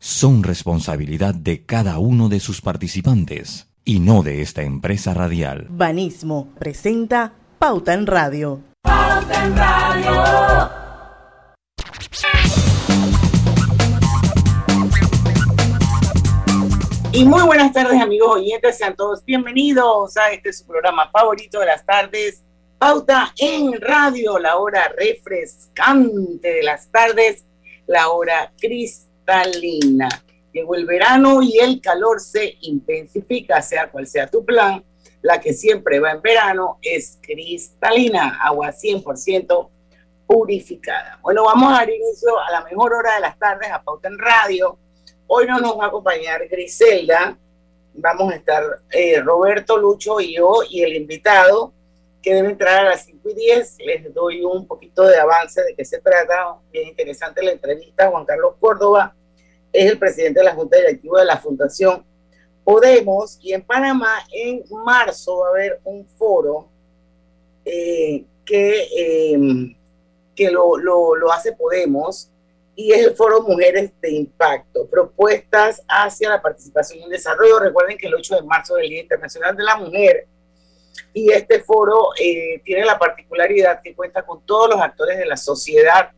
son responsabilidad de cada uno de sus participantes y no de esta empresa radial. Banismo presenta Pauta en Radio. Pauta en Radio. Y muy buenas tardes amigos oyentes, sean todos bienvenidos a este su programa favorito de las tardes, Pauta en Radio, la hora refrescante de las tardes, la hora Llegó el verano y el calor se intensifica, sea cual sea tu plan. La que siempre va en verano es cristalina, agua 100% purificada. Bueno, vamos a dar inicio a la mejor hora de las tardes a Pauta en Radio Hoy no nos va a acompañar Griselda, vamos a estar eh, Roberto, Lucho y yo y el invitado que debe entrar a las 5 y 10. Les doy un poquito de avance de qué se trata. Bien interesante la entrevista. Juan Carlos Córdoba es el presidente de la Junta Directiva de la Fundación Podemos y en Panamá en marzo va a haber un foro eh, que, eh, que lo, lo, lo hace Podemos y es el Foro Mujeres de Impacto, propuestas hacia la participación y el desarrollo. Recuerden que el 8 de marzo es el Día Internacional de la Mujer y este foro eh, tiene la particularidad que cuenta con todos los actores de la sociedad,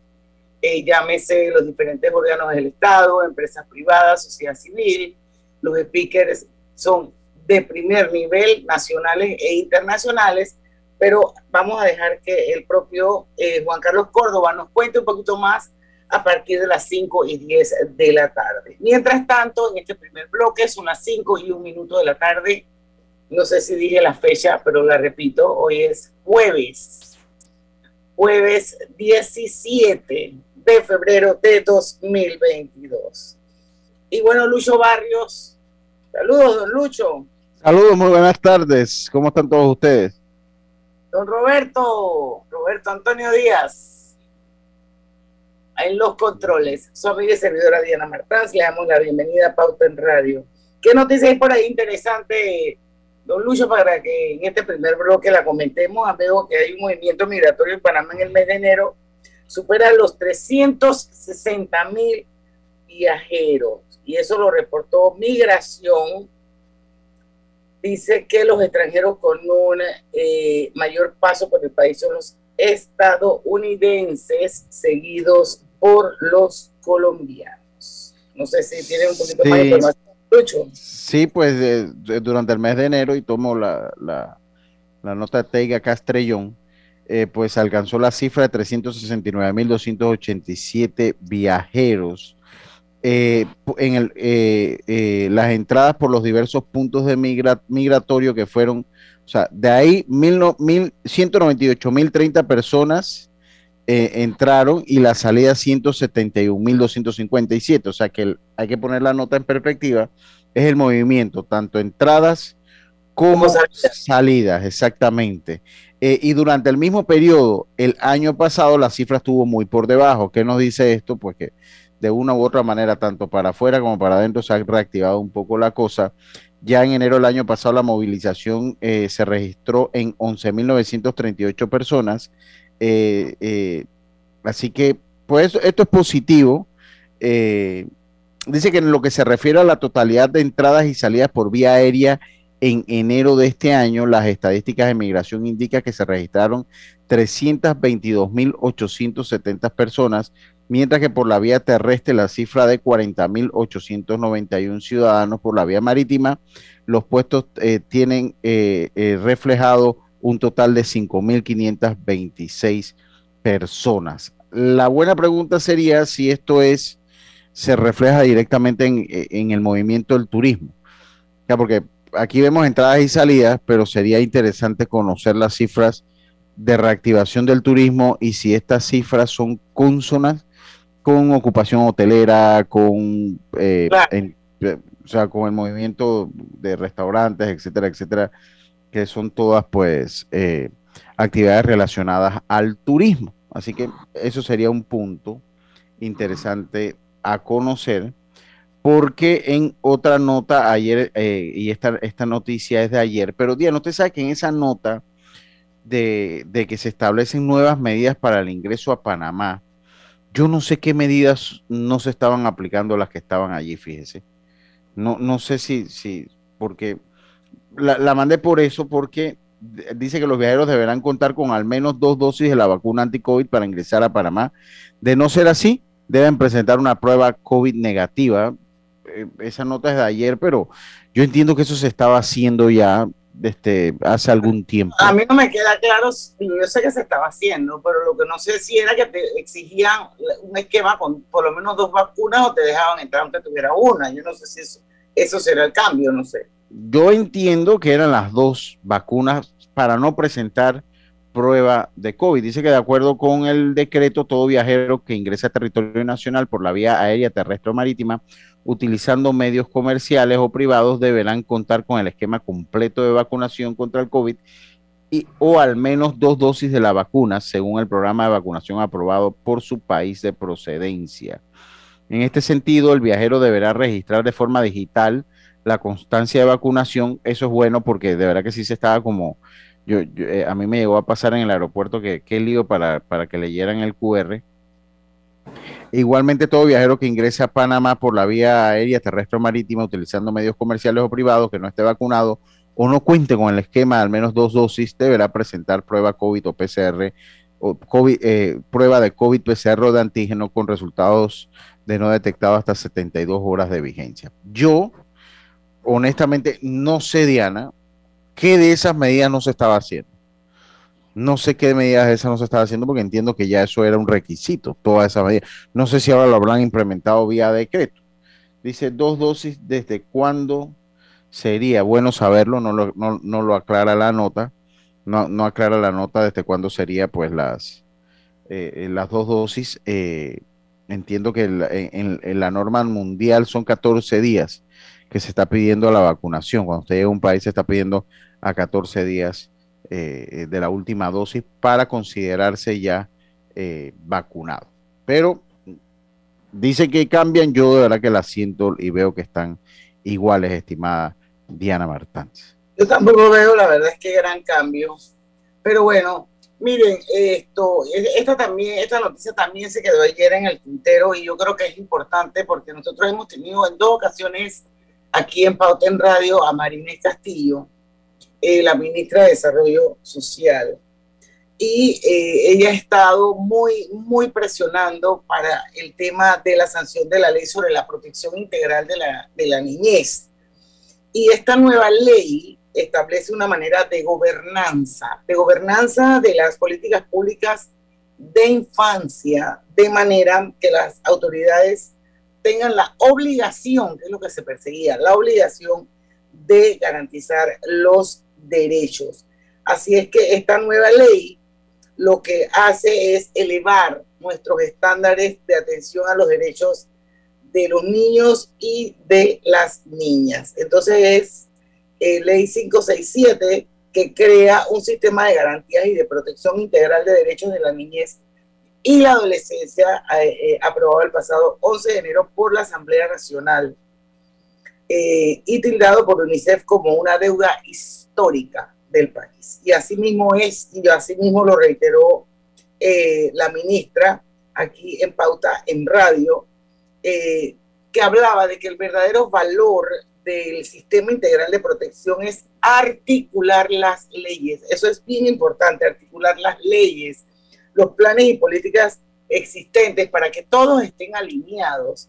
eh, llámese los diferentes órganos del Estado, empresas privadas, sociedad civil. Los speakers son de primer nivel, nacionales e internacionales, pero vamos a dejar que el propio eh, Juan Carlos Córdoba nos cuente un poquito más a partir de las 5 y 10 de la tarde. Mientras tanto, en este primer bloque son las 5 y 1 minuto de la tarde. No sé si dije la fecha, pero la repito, hoy es jueves, jueves 17 de febrero de 2022. Y bueno, Lucho Barrios, saludos, don Lucho. Saludos, muy buenas tardes. ¿Cómo están todos ustedes? Don Roberto, Roberto Antonio Díaz en los controles. Su amiga y servidora Diana Martás, le damos la bienvenida a Pauta en Radio. ¿Qué noticias hay por ahí interesante, don Lucho, para que en este primer bloque la comentemos? Veo que hay un movimiento migratorio en Panamá en el mes de enero, supera los 360 mil viajeros, y eso lo reportó Migración. Dice que los extranjeros con un eh, mayor paso por el país son los estadounidenses seguidos por los colombianos. No sé si tiene un poquito más de información. Sí, pues durante el mes de enero, y tomo la, la, nota de Teiga Castrellón, eh, pues alcanzó la cifra de 369.287 viajeros. Eh, en el, eh, las entradas por los diversos puntos de migratorio que fueron o sea, de ahí mil, 198.030 personas eh, entraron y la salida 171.257. O sea que hay que poner la nota en perspectiva. Es el movimiento, tanto entradas como salidas, exactamente. Eh, y durante el mismo periodo, el año pasado, la cifra estuvo muy por debajo. ¿Qué nos dice esto? Pues que de una u otra manera, tanto para afuera como para adentro, se ha reactivado un poco la cosa. Ya en enero del año pasado la movilización eh, se registró en 11.938 personas. Eh, eh, así que, pues esto es positivo. dice que en lo que se refiere a la totalidad de entradas y salidas por vía aérea en enero de este año, las estadísticas de migración indican que se registraron 322.870 personas, mientras que por la vía terrestre la cifra de 40.891 ciudadanos por la vía marítima, los puestos eh, tienen eh, eh, reflejado un total de 5.526 personas. La buena pregunta sería si esto es, se refleja directamente en, en el movimiento del turismo. Ya porque aquí vemos entradas y salidas, pero sería interesante conocer las cifras de reactivación del turismo y si estas cifras son cónsonas con ocupación hotelera, con, eh, o sea, con el movimiento de restaurantes, etcétera, etcétera, que son todas pues eh, actividades relacionadas al turismo. Así que eso sería un punto interesante a conocer, porque en otra nota ayer, eh, y esta, esta noticia es de ayer, pero Diana, usted sabe que en esa nota de, de que se establecen nuevas medidas para el ingreso a Panamá, yo no sé qué medidas no se estaban aplicando las que estaban allí, fíjese. No, no sé si, si porque la, mandé por eso, porque dice que los viajeros deberán contar con al menos dos dosis de la vacuna anti-COVID para ingresar a Panamá. De no ser así, deben presentar una prueba COVID negativa. Eh, esa nota es de ayer, pero yo entiendo que eso se estaba haciendo ya este, hace algún tiempo. A mí no me queda claro, yo sé que se estaba haciendo, pero lo que no sé si era que te exigían un esquema con por lo menos dos vacunas o te dejaban entrar aunque tuviera una. Yo no sé si eso, eso será el cambio, no sé. Yo entiendo que eran las dos vacunas para no presentar prueba de COVID. Dice que de acuerdo con el decreto, todo viajero que ingrese a territorio nacional por la vía aérea, terrestre o marítima utilizando medios comerciales o privados deberán contar con el esquema completo de vacunación contra el COVID y, o al menos dos dosis de la vacuna, según el programa de vacunación aprobado por su país de procedencia. En este sentido, el viajero deberá registrar de forma digital la constancia de vacunación. Eso es bueno porque de verdad que sí se estaba como, yo, eh, a mí me llegó a pasar en el aeropuerto que qué lío para, para que leyeran el QR Igualmente, todo viajero que ingrese a Panamá por la vía aérea, terrestre o marítima utilizando medios comerciales o privados que no esté vacunado o no cuente con el esquema de al menos dos dosis deberá presentar prueba COVID o PCR o eh, prueba de COVID PCR o de antígeno con resultados de no detectado hasta 72 horas de vigencia. Yo, honestamente, no sé, Diana, qué de esas medidas no se estaba haciendo. No sé qué medidas esas no se están haciendo porque entiendo que ya eso era un requisito, todas esas medidas. No sé si ahora lo habrán implementado vía decreto. Dice dos dosis, ¿desde cuándo sería? Bueno saberlo, no lo, no, lo aclara la nota. No, no, aclara la nota desde cuándo sería pues las, eh, las dos dosis. Eh, entiendo que en, en, la norma mundial son 14 días que se está pidiendo la vacunación. Cuando usted llega a un país se está pidiendo a 14 días eh, de la última dosis para considerarse ya eh, vacunado. Pero dice que cambian, yo de verdad que la siento y veo que están iguales, estimada Diana Martínez. Yo tampoco veo, la verdad es que gran cambio. Pero bueno, miren, esto, esta también, esta noticia también se quedó ayer en el tintero y yo creo que es importante porque nosotros hemos tenido en dos ocasiones aquí en Pauta en Radio a Marina Castillo, eh, la ministra de Desarrollo Social. Y eh, ella ha estado muy, muy presionando para el tema de la sanción de la ley sobre la protección integral de la, de la niñez. Y esta nueva ley establece una manera de gobernanza, de gobernanza de las políticas públicas de infancia, de manera que las autoridades tengan la obligación, que es lo que se perseguía, la obligación de garantizar los derechos. Así es que esta nueva ley lo que hace es elevar nuestros estándares de atención a los derechos de los niños y de las niñas. Entonces es eh, ley 567 que crea un sistema de garantías y de protección integral de derechos de la niñez y la adolescencia eh, eh, aprobado el pasado 11 de enero por la Asamblea Nacional y tildado por UNICEF como una deuda histórica histórica del país. Y así mismo es, y así mismo lo reiteró eh, la ministra aquí en Pauta en Radio, eh, que hablaba de que el verdadero valor del sistema integral de protección es articular las leyes. Eso es bien importante, articular las leyes, los planes y políticas existentes para que todos estén alineados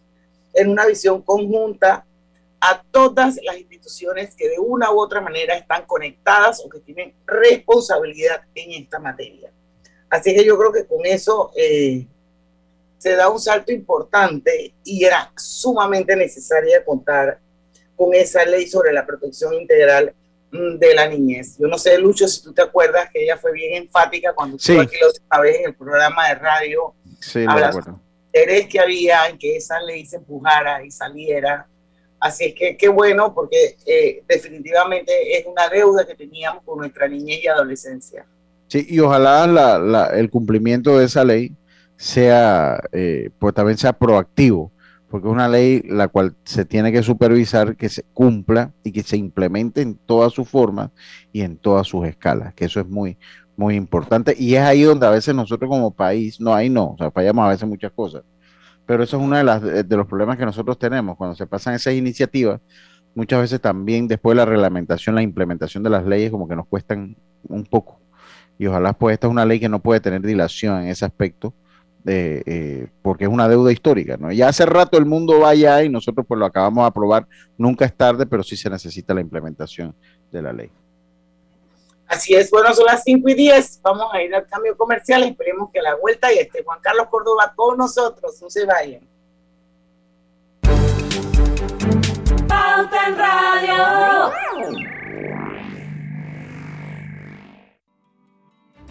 en una visión conjunta a todas las instituciones que de una u otra manera están conectadas o que tienen responsabilidad en esta materia. Así que yo creo que con eso eh, se da un salto importante y era sumamente necesaria contar con esa ley sobre la protección integral mm, de la niñez. Yo no sé, Lucho, si tú te acuerdas que ella fue bien enfática cuando estuvo aquí la vez en el programa de radio. Sí, hablando, interés que había en que esa ley se empujara y saliera. Así es que qué bueno, porque eh, definitivamente es una deuda que teníamos con nuestra niñez y adolescencia. Sí, y ojalá el cumplimiento de esa ley sea, eh, pues también sea proactivo, porque es una ley la cual se tiene que supervisar que se cumpla y que se implemente en todas sus formas y en todas sus escalas, que eso es muy, muy importante. Y es ahí donde a veces nosotros como país, no, ahí no, o sea, fallamos a veces muchas cosas. Pero eso es uno de, las, de los problemas que nosotros tenemos. Cuando se pasan esas iniciativas, muchas veces también después de la reglamentación, la implementación de las leyes, como que nos cuestan un poco. Y ojalá, pues, esta es una ley que no puede tener dilación en ese aspecto, de, eh, porque es una deuda histórica, ¿no? Ya hace rato el mundo va allá y nosotros pues lo acabamos de aprobar, nunca es tarde, pero sí se necesita la implementación de la ley. Así es, bueno, son las 5 y 10, vamos a ir al cambio comercial, esperemos que la vuelta y esté Juan Carlos Córdoba con nosotros, no se vayan. Pauta en Radio.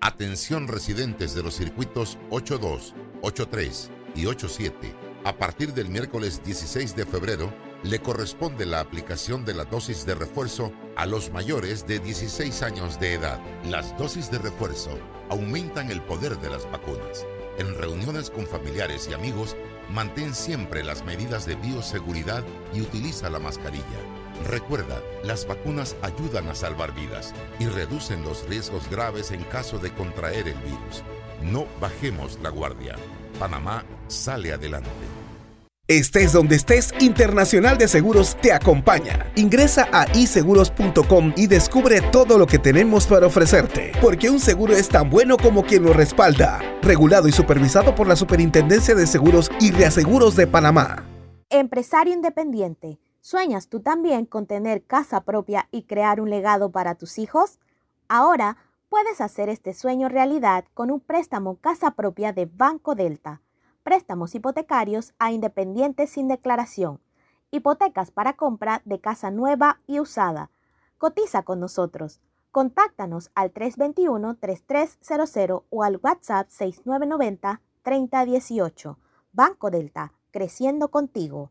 Atención residentes de los circuitos 82, 83 y 87. A partir del miércoles 16 de febrero, le corresponde la aplicación de la dosis de refuerzo a los mayores de 16 años de edad. Las dosis de refuerzo aumentan el poder de las vacunas. En reuniones con familiares y amigos, mantén siempre las medidas de bioseguridad y utiliza la mascarilla. Recuerda, las vacunas ayudan a salvar vidas y reducen los riesgos graves en caso de contraer el virus. No bajemos la guardia. Panamá sale adelante. Estés donde estés, Internacional de Seguros te acompaña. Ingresa a iseguros.com y descubre todo lo que tenemos para ofrecerte, porque un seguro es tan bueno como quien lo respalda. Regulado y supervisado por la Superintendencia de Seguros y Reaseguros de Panamá. Empresario independiente ¿Sueñas tú también con tener casa propia y crear un legado para tus hijos? Ahora puedes hacer este sueño realidad con un préstamo casa propia de Banco Delta. Préstamos hipotecarios a independientes sin declaración. Hipotecas para compra de casa nueva y usada. Cotiza con nosotros. Contáctanos al 321-3300 o al WhatsApp 6990-3018. Banco Delta, creciendo contigo.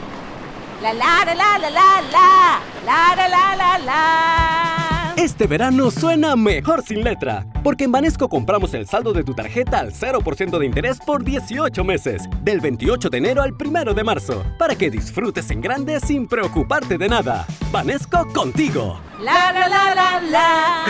La la la la la la la la la la la la Este verano suena mejor sin letra, porque en Banesco compramos el saldo de tu tarjeta al 0% de interés por 18 meses, del 28 de enero al 1 de marzo, para que disfrutes en grande sin preocuparte de nada. Banesco contigo. La la la la la.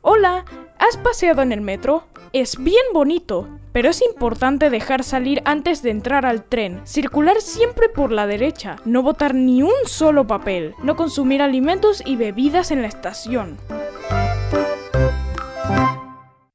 Hola, ¿has paseado en el metro? Es bien bonito, pero es importante dejar salir antes de entrar al tren, circular siempre por la derecha, no botar ni un solo papel, no consumir alimentos y bebidas en la estación.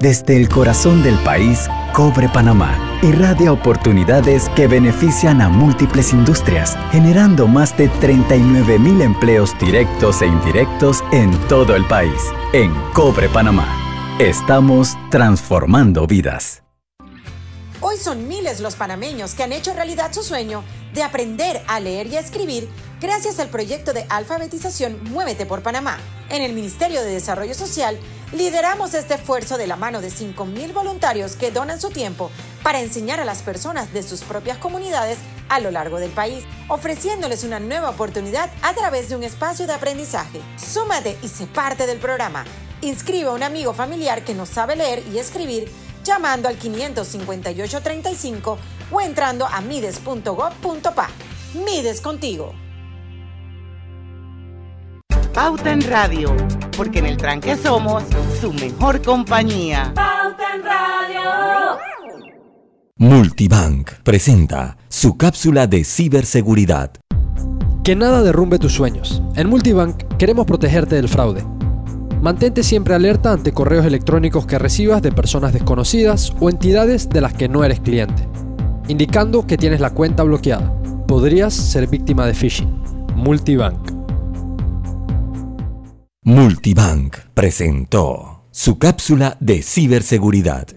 Desde el corazón del país, Cobre Panamá irradia oportunidades que benefician a múltiples industrias, generando más de 39 empleos directos e indirectos en todo el país. En Cobre Panamá Estamos transformando vidas. Hoy son miles los panameños que han hecho realidad su sueño de aprender a leer y a escribir gracias al proyecto de alfabetización Muévete por Panamá. En el Ministerio de Desarrollo Social lideramos este esfuerzo de la mano de 5.000 voluntarios que donan su tiempo para enseñar a las personas de sus propias comunidades a lo largo del país, ofreciéndoles una nueva oportunidad a través de un espacio de aprendizaje. Súmate y sé parte del programa. Inscribe a un amigo familiar que no sabe leer y escribir llamando al 558-35 o entrando a mides.gov.pa. Mides contigo. Pauta en Radio, porque en el tranque somos su mejor compañía. Pauta en Radio. Multibank presenta su cápsula de ciberseguridad. Que nada derrumbe tus sueños. En Multibank queremos protegerte del fraude. Mantente siempre alerta ante correos electrónicos que recibas de personas desconocidas o entidades de las que no eres cliente, indicando que tienes la cuenta bloqueada. Podrías ser víctima de phishing. Multibank. Multibank presentó su cápsula de ciberseguridad.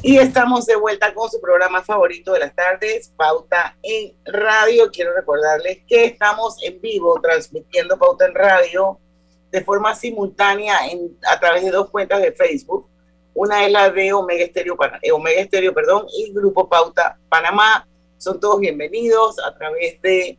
Y estamos de vuelta con su programa favorito de las tardes, Pauta en Radio. Quiero recordarles que estamos en vivo transmitiendo Pauta en Radio de forma simultánea a través de dos cuentas de Facebook. Una es la de Omega Estéreo, eh, Omega Estéreo perdón, y Grupo Pauta Panamá. Son todos bienvenidos a través de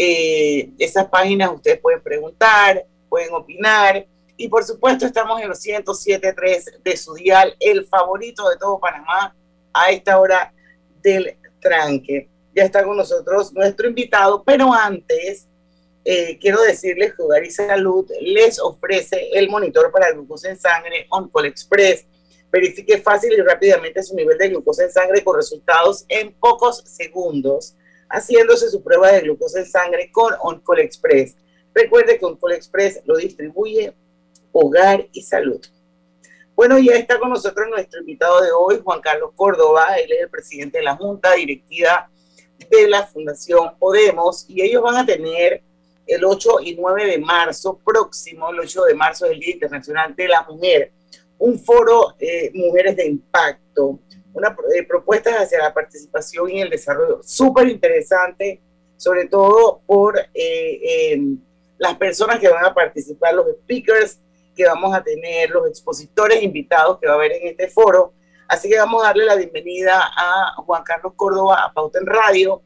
eh, esas páginas. Ustedes pueden preguntar, pueden opinar y por supuesto estamos en los 107.3 de su dial, el favorito de todo Panamá a esta hora del tranque. Ya está con nosotros nuestro invitado, pero antes eh, quiero decirles que Hogar y Salud les ofrece el monitor para glucosa en sangre OnCall Express. Verifique fácil y rápidamente su nivel de glucosa en sangre con resultados en pocos segundos, haciéndose su prueba de glucosa en sangre con OnCall Express. Recuerde que OnCall Express lo distribuye hogar y salud. Bueno, ya está con nosotros nuestro invitado de hoy, Juan Carlos Córdoba. Él es el presidente de la Junta Directiva de la Fundación Podemos y ellos van a tener el 8 y 9 de marzo próximo, el 8 de marzo es el Día Internacional de la Mujer, un foro eh, Mujeres de Impacto, una eh, propuesta hacia la participación y el desarrollo súper interesante, sobre todo por eh, las personas que van a participar, los speakers, que vamos a tener, los expositores invitados que va a haber en este foro. Así que vamos a darle la bienvenida a Juan Carlos Córdoba a Pauta en Radio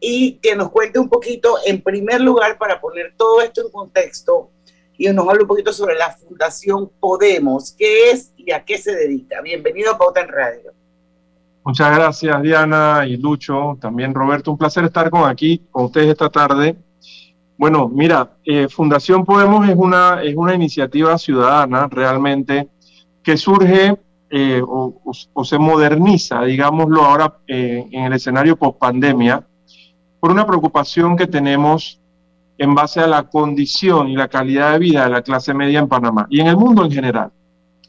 y que nos cuente un poquito, en primer lugar, para poner todo esto en contexto, y nos hable un poquito sobre la Fundación Podemos, qué es y a qué se dedica. Bienvenido a Pauta en Radio. Muchas gracias, Diana y Lucho. También, Roberto, un placer estar con aquí con ustedes esta tarde. Bueno, mira, eh, Fundación Podemos es una, es una iniciativa ciudadana realmente que surge eh, o, se moderniza, digámoslo ahora, eh, en el escenario post-pandemia, por una preocupación que tenemos en base a la condición y la calidad de vida de la clase media en Panamá y en el mundo en general.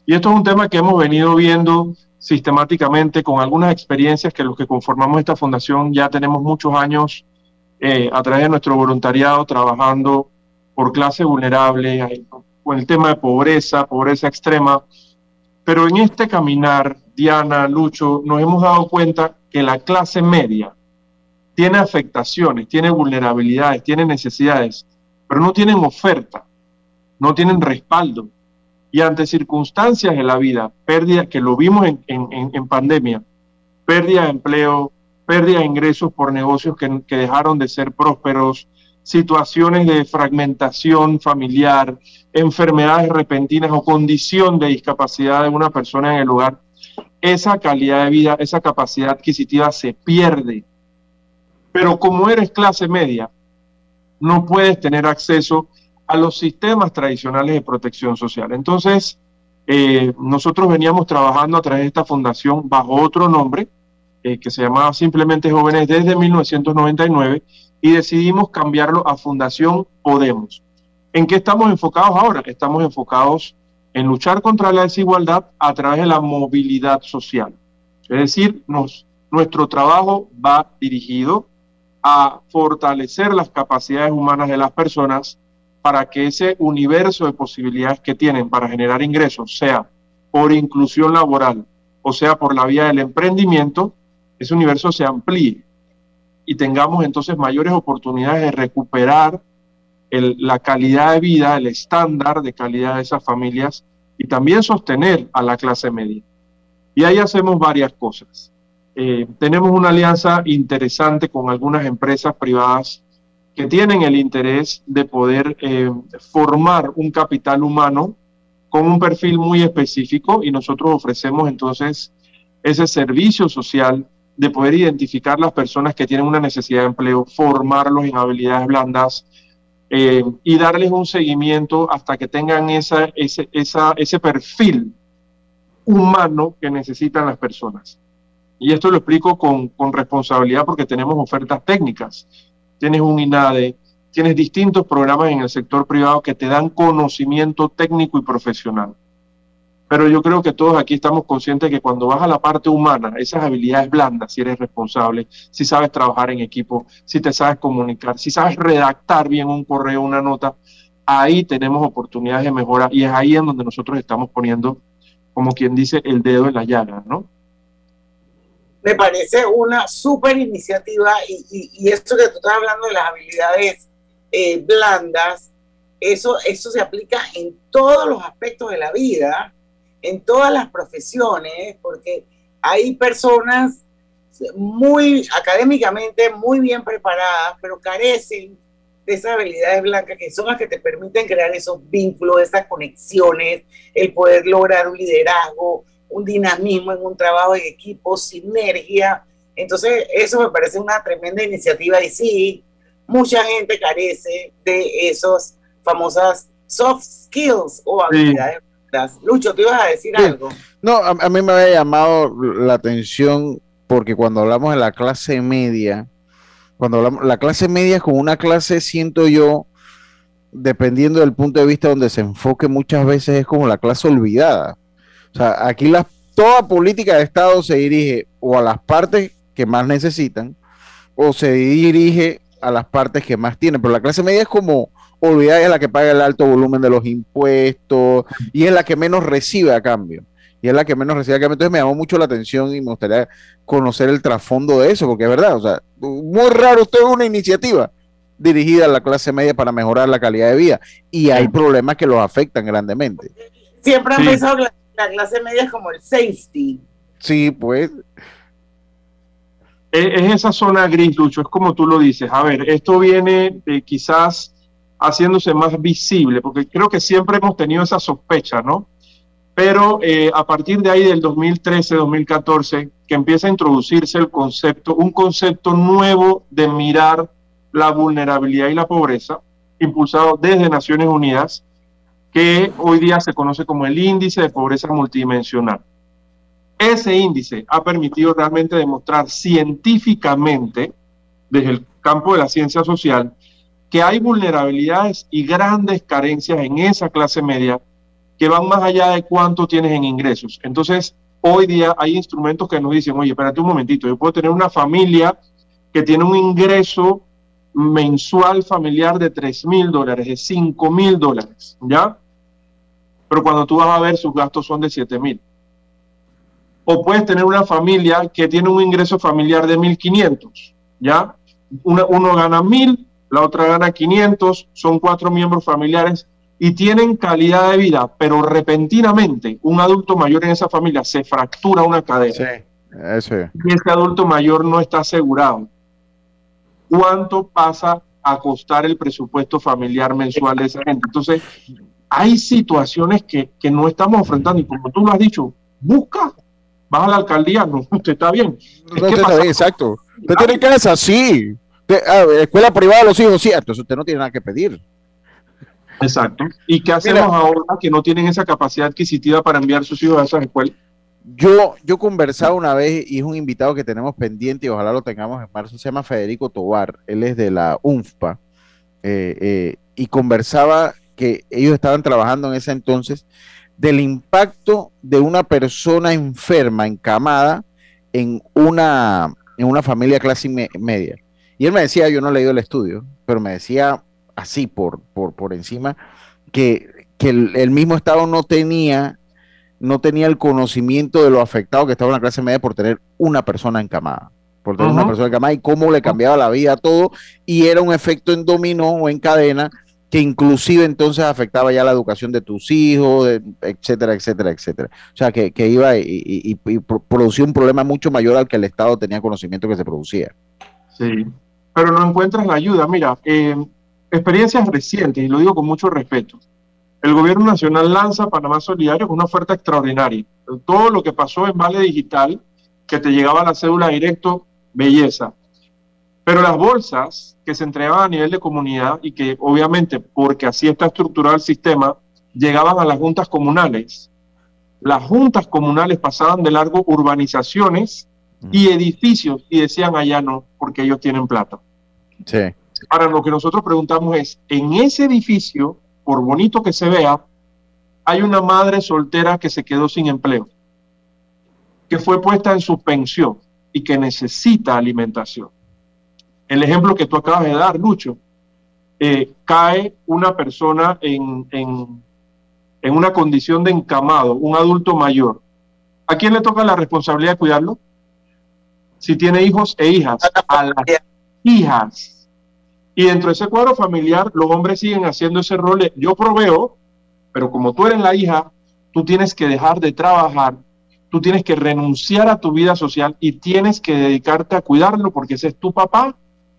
Y esto es un tema que hemos venido viendo sistemáticamente con algunas experiencias que los que conformamos esta fundación ya tenemos muchos años eh, a través de nuestro voluntariado trabajando por clase vulnerable, con el tema de pobreza, pobreza extrema. Pero en este caminar, Diana, Lucho, nos hemos dado cuenta que la clase media tiene afectaciones, tiene vulnerabilidades, tiene necesidades, pero no tienen oferta, no tienen respaldo. Y ante circunstancias de la vida, pérdida, que lo vimos en, en, pandemia, pérdida de empleo, pérdida de ingresos por negocios que, dejaron de ser prósperos, situaciones de fragmentación familiar, enfermedades repentinas o condición de discapacidad de una persona en el hogar, esa calidad de vida, esa capacidad adquisitiva se pierde. Pero como eres clase media, no puedes tener acceso a los sistemas tradicionales de protección social. Entonces, eh, nosotros veníamos trabajando a través de esta fundación bajo otro nombre, eh, que se llamaba simplemente Jóvenes desde 1999 y decidimos cambiarlo a Fundación Podemos. ¿En qué estamos enfocados ahora? Estamos enfocados en luchar contra la desigualdad a través de la movilidad social. Es decir, nuestro trabajo va dirigido a fortalecer las capacidades humanas de las personas para que ese universo de posibilidades que tienen para generar ingresos, sea por inclusión laboral o sea por la vía del emprendimiento, ese universo se amplíe y tengamos entonces mayores oportunidades de recuperar la calidad de vida, el estándar de calidad de esas familias y también sostener a la clase media. Y ahí hacemos varias cosas. Eh, tenemos una alianza interesante con algunas empresas privadas que tienen el interés de poder eh, formar un capital humano con un perfil muy específico y nosotros ofrecemos entonces ese servicio social de poder identificar las personas que tienen una necesidad de empleo, formarlos en habilidades blandas eh, y darles un seguimiento hasta que tengan esa, ese, esa, ese perfil humano que necesitan las personas. Y esto lo explico con, con responsabilidad porque tenemos ofertas técnicas. Tienes un INADE, tienes distintos programas en el sector privado que te dan conocimiento técnico y profesional. Pero yo creo que todos aquí estamos conscientes que cuando vas a la parte humana, esas habilidades blandas, si eres responsable, si sabes trabajar en equipo, si te sabes comunicar, si sabes redactar bien un correo, una nota, ahí tenemos oportunidades de mejora y es ahí en donde nosotros estamos poniendo, como quien dice, el dedo en la llaga, ¿no? Me parece una súper iniciativa y, y, y esto que tú estás hablando de las habilidades eh, blandas, eso, eso se aplica en todos los aspectos de la vida, en todas las profesiones, porque hay personas muy académicamente muy bien preparadas, pero carecen de esas habilidades blancas que son las que te permiten crear esos vínculos, esas conexiones, el poder lograr un liderazgo, un dinamismo en un trabajo en equipo, sinergia. Entonces, eso me parece una tremenda iniciativa y sí, mucha gente carece de esos famosas soft skills o habilidades. Lucho, ¿te ibas a decir algo? No, a, mí me había llamado la atención porque cuando hablamos de la clase media, cuando hablamos, la clase media es como una clase, siento yo, dependiendo del punto de vista donde se enfoque, muchas veces es como la clase olvidada. O sea, aquí la, toda política de Estado se dirige o a las partes que más necesitan, o se dirige a las partes que más tienen, pero la clase media es como olvidar, es la que paga el alto volumen de los impuestos y es la que menos recibe a cambio. Y es la que menos recibe a cambio. Entonces me llamó mucho la atención y me gustaría conocer el trasfondo de eso, porque es verdad, o sea, muy raro usted una iniciativa dirigida a la clase media para mejorar la calidad de vida y hay problemas que los afectan grandemente. Siempre han pensado que la clase media es como el safety. Sí, pues es, esa zona gris, Lucho, es como tú lo dices. A ver, esto viene eh, quizás haciéndose más visible, porque creo que siempre hemos tenido esa sospecha, ¿no? Pero eh, a partir de ahí del 2013, 2014, que empieza a introducirse el concepto, un concepto nuevo de mirar la vulnerabilidad y la pobreza, impulsado desde Naciones Unidas, que hoy día se conoce como el índice de pobreza multidimensional. Ese índice ha permitido realmente demostrar científicamente, desde el campo de la ciencia social, que hay vulnerabilidades y grandes carencias en esa clase media que van más allá de cuánto tienes en ingresos. Entonces, hoy día hay instrumentos que nos dicen, oye, espérate un momentito, yo puedo tener una familia que tiene un ingreso mensual familiar de 3 mil dólares, de 5 mil dólares, ¿ya? Pero cuando tú vas a ver, sus gastos son de 7 mil o puedes tener una familia que tiene un ingreso familiar de 1.500, ¿ya? uno gana 1.000, la otra gana 500, son cuatro miembros familiares y tienen calidad de vida, pero repentinamente un adulto mayor en esa familia se fractura una cadera. Sí. Y ese adulto mayor no está asegurado. ¿Cuánto pasa a costar el presupuesto familiar mensual de esa gente? Entonces, hay situaciones que, que no estamos enfrentando y como tú lo has dicho, busca vas a la alcaldía, no, usted está bien. No, usted está bien, exacto. Usted tiene casa, sí. Ah, escuela privada de los hijos, sí. Entonces usted no tiene nada que pedir. Exacto. ¿Y qué hacemos ahora que no tienen esa capacidad adquisitiva para enviar sus hijos a esas escuelas? Yo, yo conversaba una vez y es un invitado que tenemos pendiente y ojalá lo tengamos en marzo, se llama Federico Tobar, él es de la UNFPA eh, eh, y conversaba que ellos estaban trabajando en ese entonces del impacto de una persona enferma, encamada, en una, en una familia clase media. Y él me decía, yo no he leído el estudio, pero me decía así por, por, por encima, que, que el, el, mismo Estado no tenía, no tenía el conocimiento de lo afectado que estaba en la clase media por tener una persona encamada por tener uh -huh. una persona encamada y cómo le cambiaba la vida a todo y era un efecto en dominó o en cadena que inclusive entonces afectaba ya la educación de tus hijos, de, etcétera, etcétera, etcétera. O sea, que, que iba y, y, y, producía un problema mucho mayor al que el Estado tenía conocimiento que se producía. Sí, pero no encuentras la ayuda. Mira, eh, experiencias recientes, y lo digo con mucho respeto. El gobierno nacional lanza Panamá Solidario con una oferta extraordinaria. Todo lo que pasó en Vale Digital, que te llegaba la cédula directo, belleza. Pero las bolsas que se entregaban a nivel de comunidad y que obviamente, porque así está estructurado el sistema, llegaban a las juntas comunales. Las juntas comunales pasaban de largo urbanizaciones y edificios y decían allá no, porque ellos tienen plata. Sí. Ahora lo que nosotros preguntamos es, en ese edificio, por bonito que se vea, hay una madre soltera que se quedó sin empleo, que fue puesta en suspensión y que necesita alimentación. El ejemplo que tú acabas de dar, Lucho, eh, cae una persona en, en, en, una condición de encamado, un adulto mayor. ¿A quién le toca la responsabilidad de cuidarlo? Si tiene hijos e hijas, a las hijas. Y dentro de ese cuadro familiar, los hombres siguen haciendo ese rol de yo proveo, pero como tú eres la hija, tú tienes que dejar de trabajar tú tienes que renunciar a tu vida social y tienes que dedicarte a cuidarlo porque ese es tu papá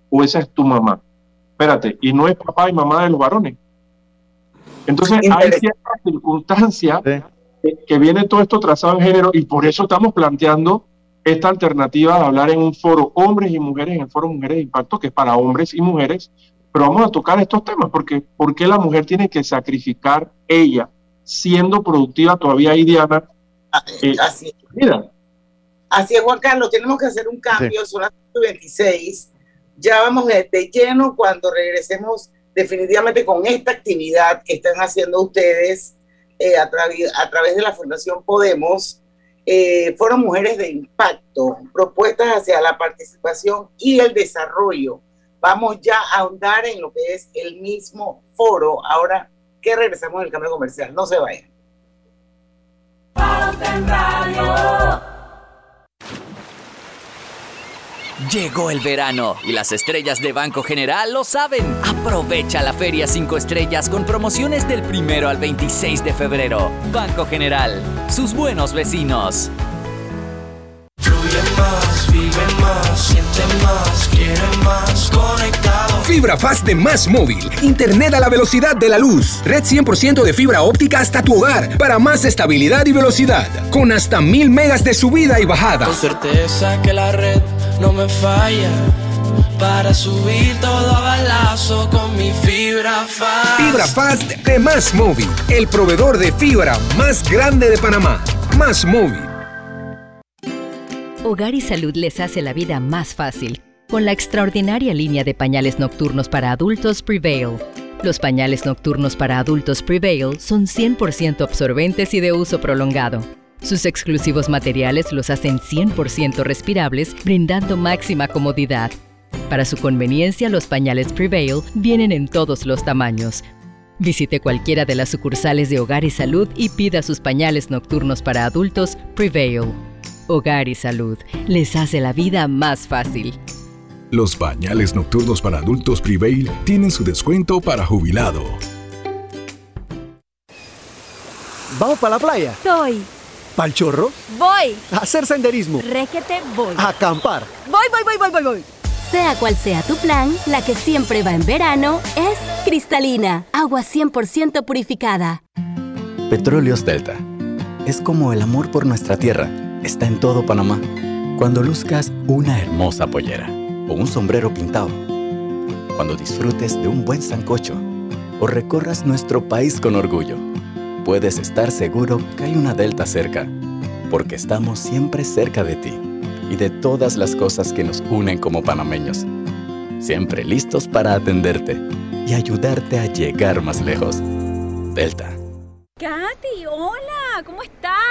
o esa es tu mamá. Espérate, y no es papá y mamá de los varones. Entonces hay ciertas circunstancias sí. que viene todo esto trazado en género y por eso estamos planteando esta alternativa de hablar en un foro hombres y mujeres, en el foro Mujeres de Impacto, que es para hombres y mujeres, pero vamos a tocar estos temas porque ¿por qué la mujer tiene que sacrificar ella siendo productiva todavía ahí, Diana? Eh, así, es. Mira. así es, Juan Carlos, tenemos que hacer un cambio, sí. son las 26. Ya vamos de, lleno cuando regresemos definitivamente con esta actividad que están haciendo ustedes eh, a, tra a, través de la Fundación Podemos. Eh, fueron mujeres de impacto, propuestas hacia la participación y el desarrollo. Vamos ya a ahondar en lo que es el mismo foro ahora que regresamos del cambio comercial. No se vayan. Llegó el verano y las estrellas de Banco General lo saben. Aprovecha la Feria 5 Estrellas con promociones del primero al 26 de febrero. Banco General, sus buenos vecinos. Fluye más, vive más, siente más, quiere más, conectado. Fibra Fast de Más Móvil. Internet a la velocidad de la luz. Red 100% de fibra óptica hasta tu hogar. Para más estabilidad y velocidad. Con hasta mil megas de subida y bajada. Con certeza que la red no me falla. Para subir todo a balazo con mi fibra fast. Fibra Fast de Más Móvil. El proveedor de fibra más grande de Panamá. Más Móvil. Hogar y Salud les hace la vida más fácil con la extraordinaria línea de pañales nocturnos para adultos Prevail. Los pañales nocturnos para adultos Prevail son 100% absorbentes y de uso prolongado. Sus exclusivos materiales los hacen 100% respirables, brindando máxima comodidad. Para su conveniencia, los pañales Prevail vienen en todos los tamaños. Visite cualquiera de las sucursales de Hogar y Salud y pida sus pañales nocturnos para adultos Prevail. Hogar y Salud les hace la vida más fácil. Los pañales nocturnos para adultos Prevail tienen su descuento para jubilado. ¿Vamos para la playa? Soy. ¿Pal chorro? Voy. A hacer senderismo. Réquete, voy. A acampar. Voy, voy, voy, voy, voy, voy. Sea cual sea tu plan, la que siempre va en verano es cristalina, agua 100% purificada. Petróleos Delta. Es como el amor por nuestra tierra. Está en todo Panamá. Cuando luzcas una hermosa pollera o un sombrero pintado. Cuando disfrutes de un buen sancocho o recorras nuestro país con orgullo. Puedes estar seguro que hay una Delta cerca, porque estamos siempre cerca de ti y de todas las cosas que nos unen como panameños. Siempre listos para atenderte y ayudarte a llegar más lejos. Delta. Katy, hola, ¿cómo estás?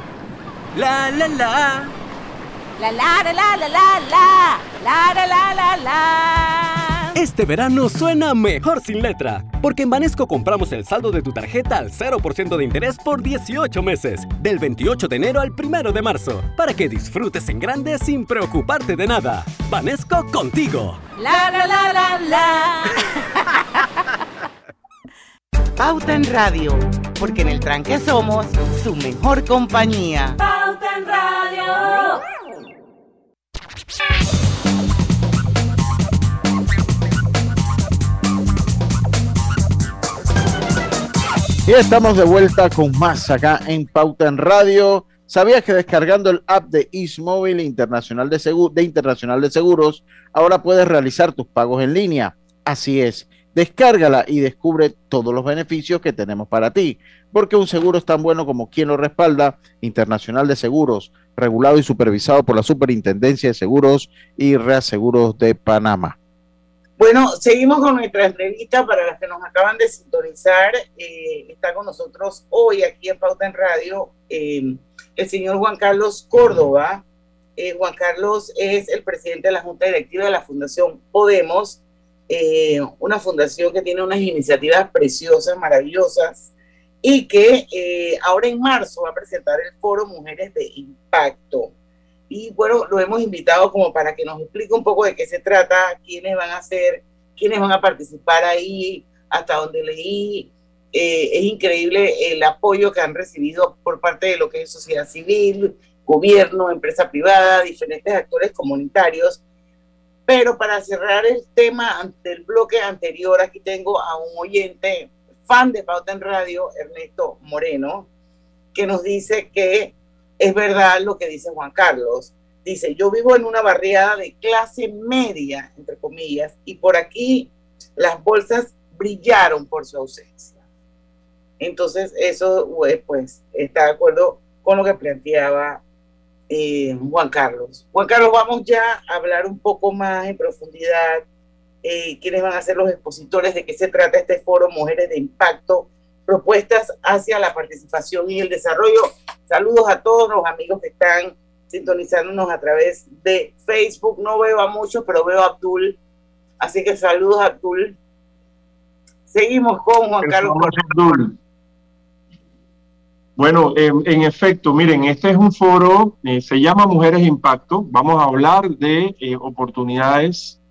La la la. La la la la la la la. La la la la la. Este verano suena mejor sin letra, porque en Banesco compramos el saldo de tu tarjeta al 0% de interés por 18 meses, del 28 de enero al 1 de marzo, para que disfrutes en grande sin preocuparte de nada. Banesco contigo. La la la la la. Pauta en Radio, porque en el tranque somos su mejor compañía. Pauta en Radio. Y estamos de vuelta con más acá en Pauta en Radio. ¿Sabías que descargando el app de Ismóvil Internacional de, Segu- de Internacional de Seguros, ahora puedes realizar tus pagos en línea? Así es, descárgala y descubre todos los beneficios que tenemos para ti, porque un seguro es tan bueno como quien lo respalda, Internacional de Seguros, regulado y supervisado por la Superintendencia de Seguros y Reaseguros de Panamá. Bueno, seguimos con nuestra entrevista para las que nos acaban de sintonizar. Eh, está con nosotros hoy aquí en Pauta en Radio eh, el señor Juan Carlos Córdoba. Eh, Juan Carlos es el presidente de la Junta Directiva de la Fundación Podemos, eh, una fundación que tiene unas iniciativas preciosas, maravillosas, y que eh, ahora en marzo va a presentar el foro Mujeres de Impacto. Y bueno, lo hemos invitado como para que nos explique un poco de qué se trata, quiénes van a ser, quiénes van a participar ahí, hasta donde leí. Eh, es increíble el apoyo que han recibido por parte de lo que es sociedad civil, gobierno, empresa privada, diferentes actores comunitarios. Pero para cerrar el tema del bloque anterior, aquí tengo a un oyente fan de Pauta en Radio, Ernesto Moreno, que nos dice que es verdad lo que dice Juan Carlos. Dice, yo vivo en una barriada de clase media, entre comillas, y por aquí las bolsas brillaron por su ausencia. Entonces, eso pues, está de acuerdo con lo que planteaba eh, Juan Carlos. Juan Carlos, vamos ya a hablar un poco más en profundidad eh, quiénes van a ser los expositores, de qué se trata este foro Mujeres de Impacto, propuestas hacia la participación y el desarrollo. Saludos a todos los amigos que están sintonizándonos a través de Facebook. No veo a muchos, pero veo a Abdul. Así que saludos a Abdul. Seguimos con Juan Carlos. Abdul. Bueno, en, en efecto, miren, este es un foro, eh, se llama Mujeres Impacto. Vamos a hablar de eh, oportunidades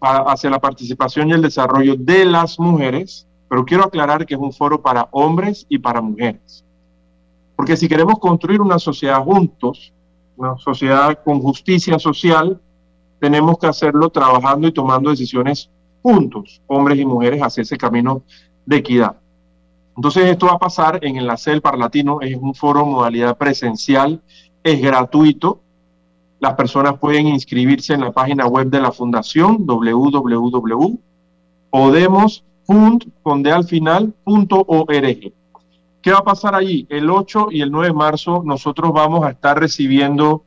hacia la participación y el desarrollo de las mujeres, pero quiero aclarar que es un foro para hombres y para mujeres. Porque si queremos construir una sociedad juntos, una sociedad con justicia social, tenemos que hacerlo trabajando y tomando decisiones juntos, hombres y mujeres, hacia ese camino de equidad. Entonces esto va a pasar en el CEL Parlatino, es un foro modalidad presencial, es gratuito. Las personas pueden inscribirse en la página web de la fundación www.podemos.org. ¿Qué va a pasar allí? El 8 y el 9 de marzo nosotros vamos a estar recibiendo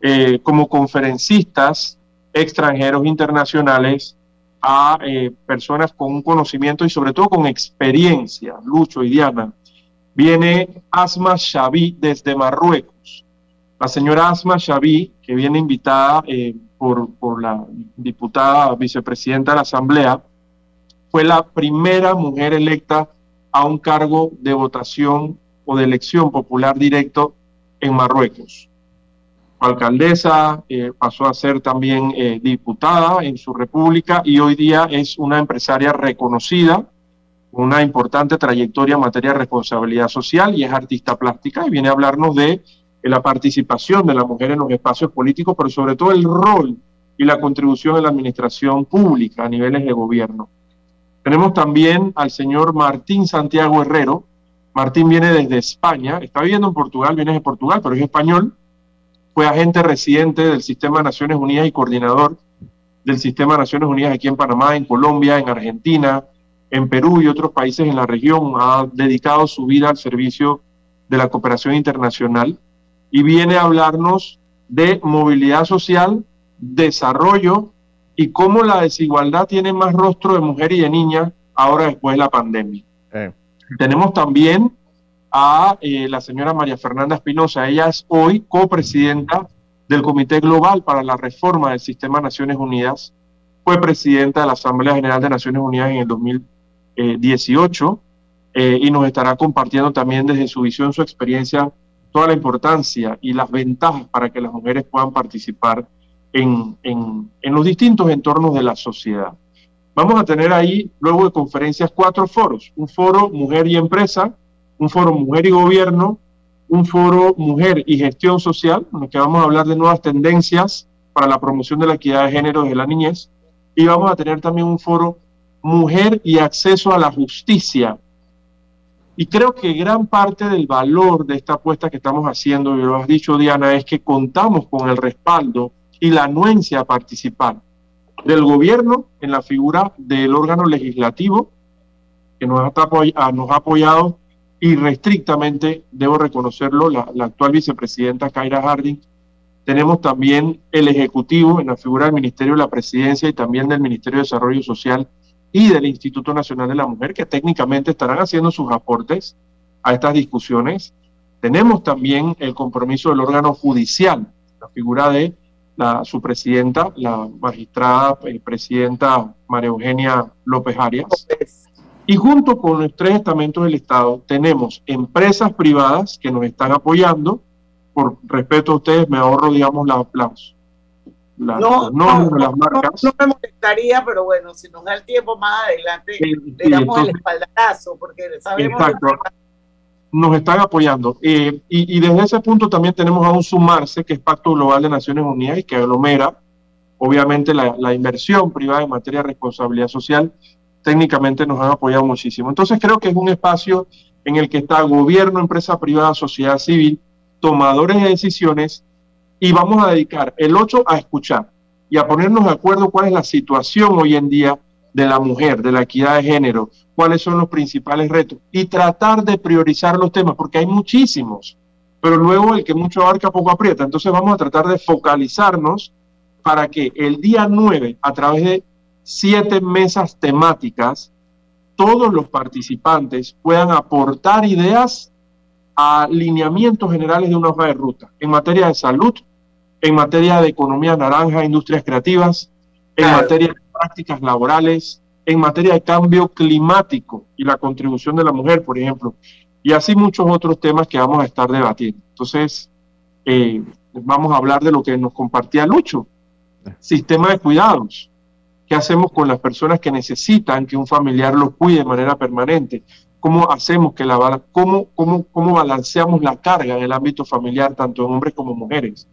eh, como conferencistas extranjeros internacionales a eh, personas con un conocimiento y sobre todo con experiencia, Lucho y Diana. Viene Asma Xavi desde Marruecos. La señora Asma Xavi, que viene invitada eh, por, por la diputada vicepresidenta de la Asamblea, fue la primera mujer electa a un cargo de votación o de elección popular directo en Marruecos. Alcaldesa, eh, pasó a ser también eh, diputada en su república y hoy día es una empresaria reconocida, una importante trayectoria en materia de responsabilidad social y es artista plástica y viene a hablarnos de, de la participación de la mujer en los espacios políticos, pero sobre todo el rol y la contribución en la administración pública a niveles de gobierno. Tenemos también al señor Martín Santiago Herrero. Martín viene desde España, está viviendo en Portugal, viene de Portugal, pero es español fue agente residente del Sistema de Naciones Unidas y coordinador del Sistema de Naciones Unidas aquí en Panamá, en Colombia, en Argentina, en Perú y otros países en la región. Ha dedicado su vida al servicio de la cooperación internacional y viene a hablarnos de movilidad social, desarrollo y cómo la desigualdad tiene más rostro de mujer y de niña ahora después de la pandemia. Eh. Tenemos también a eh, la señora María Fernanda Espinosa. Ella es hoy copresidenta del Comité Global para la Reforma del Sistema de Naciones Unidas. Fue presidenta de la Asamblea General de Naciones Unidas en el 2018 eh, y nos estará compartiendo también desde su visión, su experiencia, toda la importancia y las ventajas para que las mujeres puedan participar en, en, en los distintos entornos de la sociedad. Vamos a tener ahí, luego de conferencias, cuatro foros. Un foro Mujer y Empresa, un foro Mujer y Gobierno, un foro Mujer y Gestión Social, en el que vamos a hablar de nuevas tendencias para la promoción de la equidad de género desde la niñez, y vamos a tener también un foro Mujer y Acceso a la Justicia. Y creo que gran parte del valor de esta apuesta que estamos haciendo, y lo has dicho Diana, es que contamos con el respaldo y la anuencia a participar del gobierno en la figura del órgano legislativo que nos ha, nos ha apoyado irrestrictamente, debo reconocerlo, la, actual vicepresidenta Kaira Harding. Tenemos también el Ejecutivo en la figura del Ministerio de la Presidencia y también del Ministerio de Desarrollo Social y del Instituto Nacional de la Mujer, que técnicamente estarán haciendo sus aportes a estas discusiones. Tenemos también el compromiso del órgano judicial, la figura de la, su presidenta, la magistrada eh, presidenta María Eugenia López Arias. Y junto con los tres estamentos del Estado tenemos empresas privadas que nos están apoyando. Por respeto a ustedes, me ahorro, digamos, la no, no, no, las marcas. No, no, me molestaría, pero bueno, si nos da el tiempo más adelante, sí, le damos entonces, el espaldarazo, porque sabemos exacto. nos están apoyando. Eh, y, y, desde ese punto también tenemos a un sumarse, que es Pacto Global de Naciones Unidas y que aglomera, obviamente, la, la inversión privada en materia de responsabilidad social técnicamente nos han apoyado muchísimo. Entonces creo que es un espacio en el que está gobierno, empresa privada, sociedad civil, tomadores de decisiones y vamos a dedicar el 8 a escuchar y a ponernos de acuerdo cuál es la situación hoy en día de la mujer, de la equidad de género, cuáles son los principales retos y tratar de priorizar los temas, porque hay muchísimos, pero luego el que mucho abarca poco aprieta. Entonces vamos a tratar de focalizarnos para que el día 9, a través de siete mesas temáticas, todos los participantes puedan aportar ideas a lineamientos generales de una hoja de ruta en materia de salud, en materia de economía naranja, industrias creativas, en claro. materia de prácticas laborales, en materia de cambio climático y la contribución de la mujer, por ejemplo, y así muchos otros temas que vamos a estar debatiendo. Entonces, eh, vamos a hablar de lo que nos compartía Lucho, sistema de cuidados. ¿Qué hacemos con las personas que necesitan que un familiar los cuide de manera permanente? ¿Cómo hacemos que la cómo, cómo, cómo balanceamos la carga en el ámbito familiar, tanto en hombres como mujeres?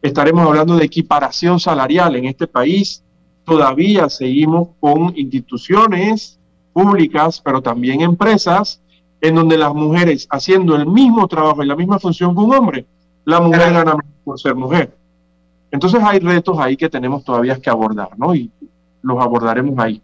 Estaremos hablando de equiparación salarial en este país. Todavía seguimos con instituciones públicas, pero también empresas, en donde las mujeres haciendo el mismo trabajo y la misma función que un hombre, la mujer gana por ser mujer. Entonces hay retos ahí que tenemos todavía que abordar, ¿no? Y los abordaremos ahí.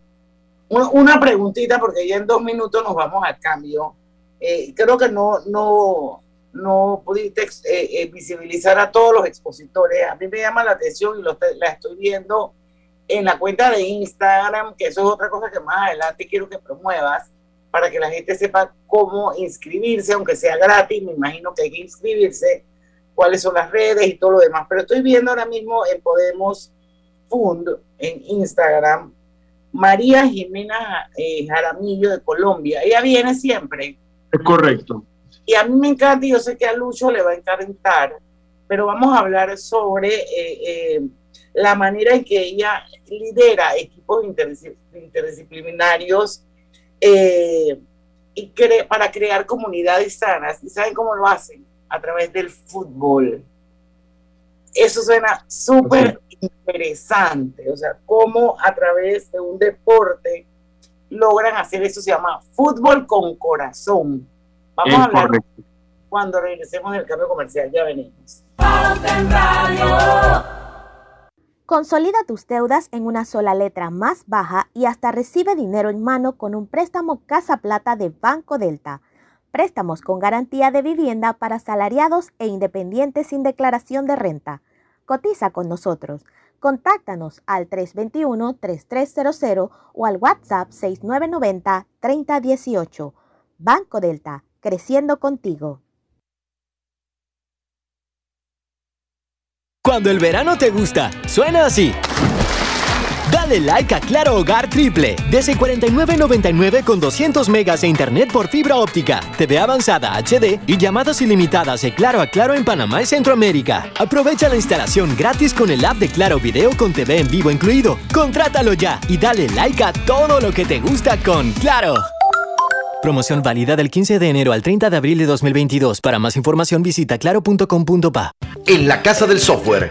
Una preguntita, porque ya en dos minutos nos vamos al cambio. Eh, creo que no, no, no pudiste eh, eh, visibilizar a todos los expositores. A mí me llama la atención y lo, la estoy viendo en la cuenta de Instagram, que eso es otra cosa que más adelante quiero que promuevas para que la gente sepa cómo inscribirse, aunque sea gratis, me imagino que hay que inscribirse, cuáles son las redes y todo lo demás. Pero estoy viendo ahora mismo en Podemos Fund, en Instagram, María Jimena eh, Jaramillo de Colombia. Ella viene siempre. Es correcto. Y a mí me encanta y yo sé que a Lucho le va a encantar pero vamos a hablar sobre eh, eh, la manera en que ella lidera equipos interdisciplinarios y para crear comunidades sanas. ¿Y saben cómo lo hacen? A través del fútbol. Eso suena súper interesante, o sea, cómo a través de un deporte logran hacer eso, se llama fútbol con corazón. Vamos a hablar cuando regresemos del cambio comercial, ya venimos. Consolida tus deudas en una sola letra más baja y hasta recibe dinero en mano con un préstamo Casa Plata de Banco Delta. Préstamos con garantía de vivienda para salariados e independientes sin declaración de renta. Cotiza con nosotros. Contáctanos al 321-3300 o al WhatsApp 6990-3018. Banco Delta, creciendo contigo. Cuando el verano te gusta, suena así. Dale like a Claro Hogar Triple. Desde 49.99 con 200 megas de internet por fibra óptica, TV avanzada HD y llamadas ilimitadas de Claro a Claro en Panamá y Centroamérica. Aprovecha la instalación gratis con el app de Claro Video con TV en vivo incluido. Contrátalo ya y dale like a todo lo que te gusta con Claro. Promoción válida del 15 de enero al 30 de abril de 2022. Para más información visita claro.com.pa. En la Casa del Software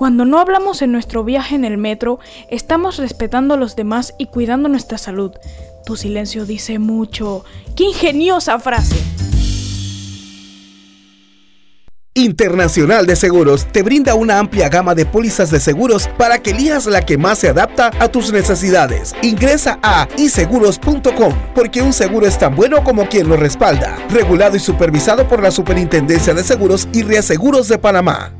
Cuando no hablamos en nuestro viaje en el metro, estamos respetando a los demás y cuidando nuestra salud. Tu silencio dice mucho. ¡Qué ingeniosa frase! Internacional de Seguros te brinda una amplia gama de pólizas de seguros para que elijas la que más se adapta a tus necesidades. Ingresa a iseguros.com porque un seguro es tan bueno como quien lo respalda. Regulado y supervisado por la Superintendencia de Seguros y Reaseguros de Panamá.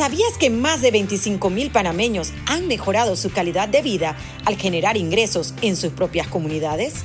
¿Sabías que más de 25 mil panameños han mejorado su calidad de vida al generar ingresos en sus propias comunidades?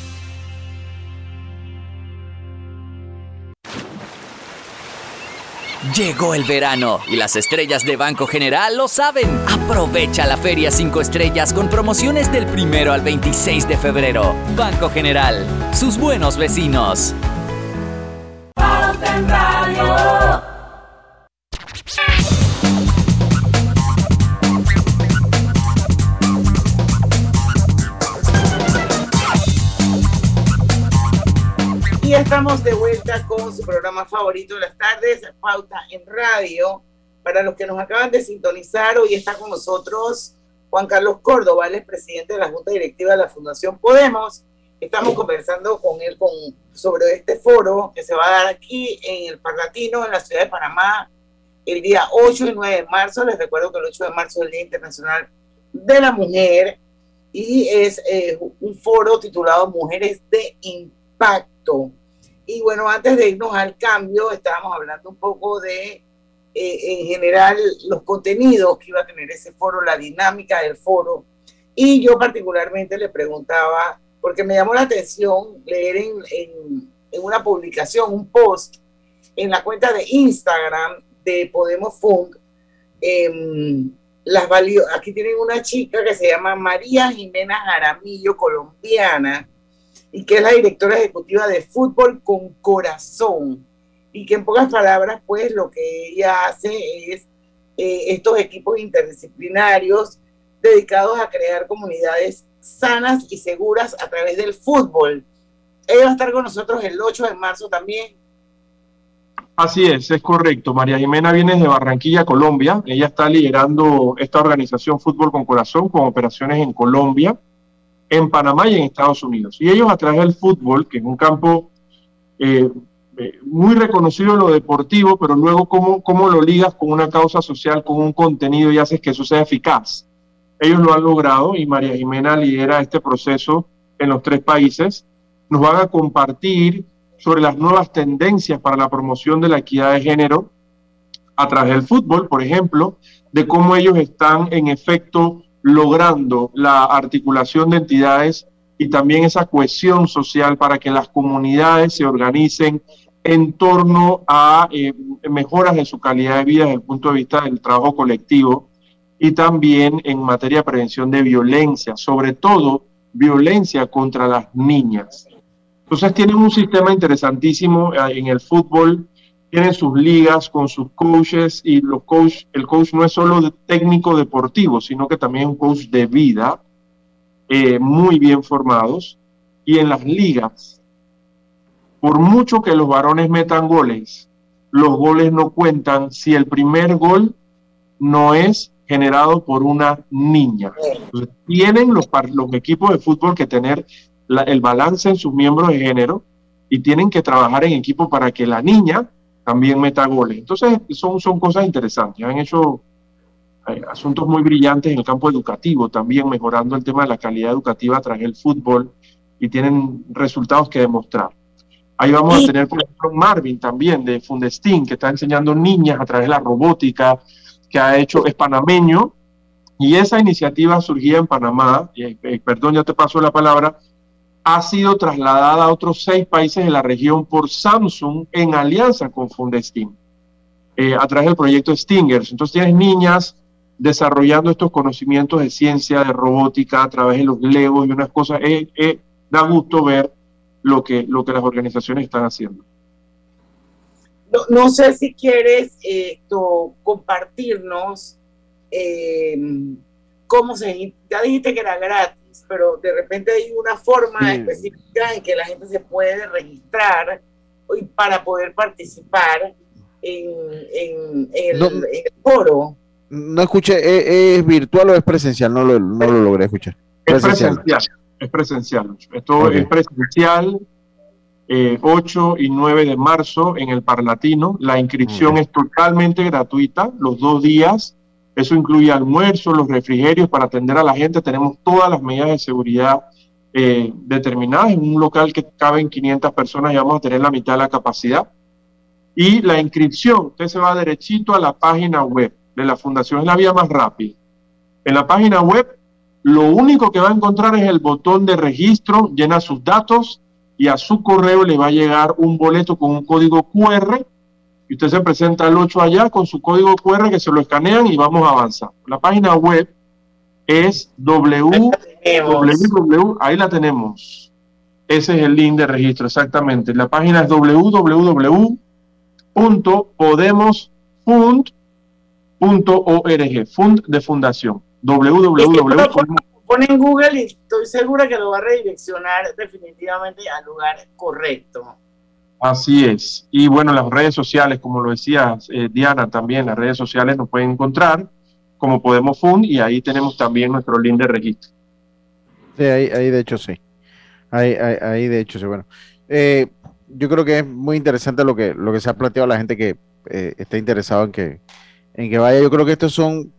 Llegó el verano y las estrellas de Banco General lo saben. Aprovecha la Feria 5 Estrellas con promociones del primero al 26 de febrero. Banco General, sus buenos vecinos. Estamos de vuelta con su programa favorito de las tardes, Pauta en Radio. Para los que nos acaban de sintonizar, hoy está con nosotros Juan Carlos Córdoba, el presidente de la Junta Directiva de la Fundación Podemos. Estamos conversando con él con, sobre este foro que se va a dar aquí en el Parlatino, en la ciudad de Panamá, el día 8 y 9 de marzo. Les recuerdo que el 8 de marzo es el Día Internacional de la Mujer y es eh, un foro titulado Mujeres de Impacto. Y bueno, antes de irnos al cambio, estábamos hablando un poco de, eh, en general, los contenidos que iba a tener ese foro, la dinámica del foro. Y yo particularmente le preguntaba, porque me llamó la atención leer en, en, una publicación, un post en la cuenta de Instagram de Podemos Fund, em, las aquí tienen una chica que se llama María Jimena Jaramillo, colombiana, y que es la directora ejecutiva de Fútbol con Corazón. Y que en pocas palabras, pues lo que ella hace es eh, estos equipos interdisciplinarios dedicados a crear comunidades sanas y seguras a través del fútbol. Ella va a estar con nosotros el 8 de marzo también. Así es, es correcto. María Jimena viene de Barranquilla, Colombia. Ella está liderando esta organización Fútbol con Corazón con operaciones en Colombia, en Panamá y en Estados Unidos. Y ellos a través del fútbol, que es un campo eh, eh, muy reconocido en lo deportivo, pero luego cómo, cómo lo ligas con una causa social, con un contenido y haces que eso sea eficaz. Ellos lo han logrado y María Jimena lidera este proceso en los tres países. Nos van a compartir sobre las nuevas tendencias para la promoción de la equidad de género a través del fútbol, por ejemplo, de cómo ellos están en efecto logrando la articulación de entidades y también esa cohesión social para que las comunidades se organicen en torno a eh, mejoras en su calidad de vida desde el punto de vista del trabajo colectivo y también en materia de prevención de violencia, sobre todo violencia contra las niñas. Entonces tienen un sistema interesantísimo eh, en el fútbol, tienen sus ligas con sus coaches y los coach, el coach no es solo técnico deportivo, sino que también es un coach de vida, eh, muy bien formados. Y en las ligas, por mucho que los varones metan goles, los goles no cuentan si el primer gol no es generado por una niña. tienen los, los equipos de fútbol que tener el balance en sus miembros de género y tienen que trabajar en equipo para que la niña también meta goles. Entonces, son, son cosas interesantes. Han hecho eh, asuntos muy brillantes en el campo educativo, también mejorando el tema de la calidad educativa tras el fútbol y tienen resultados que demostrar. Ahí vamos a tener, por ejemplo, Marvin también de Fundestin, que está enseñando niñas a través de la robótica, que ha hecho, es panameño, y esa iniciativa surgía en Panamá, eh, perdón, ya te paso la palabra, ha sido trasladada a otros seis países de la región por Samsung en alianza con Fundestim, eh, a través del proyecto Stingers. Entonces tienes niñas desarrollando estos conocimientos de ciencia, de robótica, a través de los Legos y unas cosas. Eh, eh, da gusto ver lo que, lo que las organizaciones están haciendo. No, sé si quieres compartirnos eh, cómo se... Ya dijiste que era gratis, pero de repente hay una forma específica en que la gente se puede registrar y para poder participar en, el, foro. No escuché, ¿es, virtual o es presencial? No lo, no lo logré escuchar. Es presencial. Es presencial. Esto es presencial 8 eh, y 9 de marzo en el Parlatino. La inscripción es totalmente gratuita, los dos días. Eso incluye almuerzo, los refrigerios para atender a la gente. Tenemos todas las medidas de seguridad eh, determinadas. En un local que caben 500 personas y vamos a tener la mitad de la capacidad. Y la inscripción, usted se va derechito a la página web de la fundación, es la vía más rápida. En la página web, lo único que va a encontrar es el botón de registro, llena sus datos y a su correo le va a llegar un boleto con un código QR y usted se presenta al 8 allá con su código QR que se lo escanean y vamos a avanzar. La página web es www, ahí la tenemos. Ese es el link de registro, exactamente. La página es www.podemosfund.org, fund de fundación. www pone en Google y estoy segura que lo va a redireccionar definitivamente al lugar correcto. Así es. Y bueno, las redes sociales, como lo decía eh, Diana, también las redes sociales nos pueden encontrar como Podemos Fund y ahí tenemos también nuestro link de registro. Sí, ahí, ahí de hecho sí. Ahí, ahí, de hecho sí. Bueno, eh, yo creo que es muy interesante lo que, lo que se ha planteado a la gente que eh, está interesado en que, en que vaya. Yo creo que estos son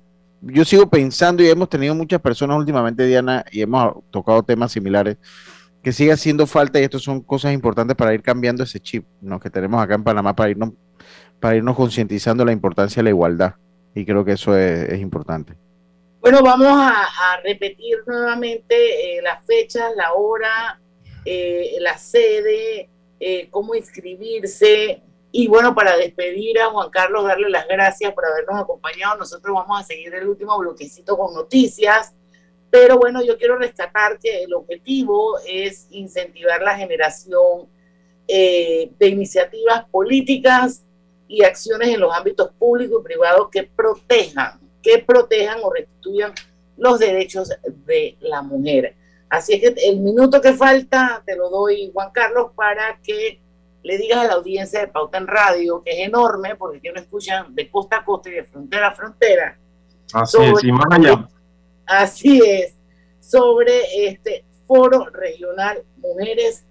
yo sigo pensando y hemos tenido muchas personas últimamente, Diana, y hemos tocado temas similares, que sigue haciendo falta y estas son cosas importantes para ir cambiando ese chip ¿no? que tenemos acá en Panamá para irnos, para irnos concientizando la importancia de la igualdad. Y creo que eso es, importante. Bueno, vamos a, repetir nuevamente eh, las fechas, la hora, eh, la sede, eh, cómo inscribirse, y bueno, para despedir a Juan Carlos, darle las gracias por habernos acompañado. Nosotros vamos a seguir el último bloquecito con noticias, Pero bueno, yo quiero rescatar que el objetivo es incentivar la generación eh, de iniciativas políticas y acciones en los ámbitos públicos y privados que protejan, que protejan o restituyan los derechos de la mujer. Así es que el minuto que falta te lo doy, Juan Carlos, para que le digas a la audiencia de Pauta en Radio, que es enorme, porque aquí nos escuchan de costa a costa y de frontera a frontera. Así es, y más allá. Así es, sobre este foro regional Mujeres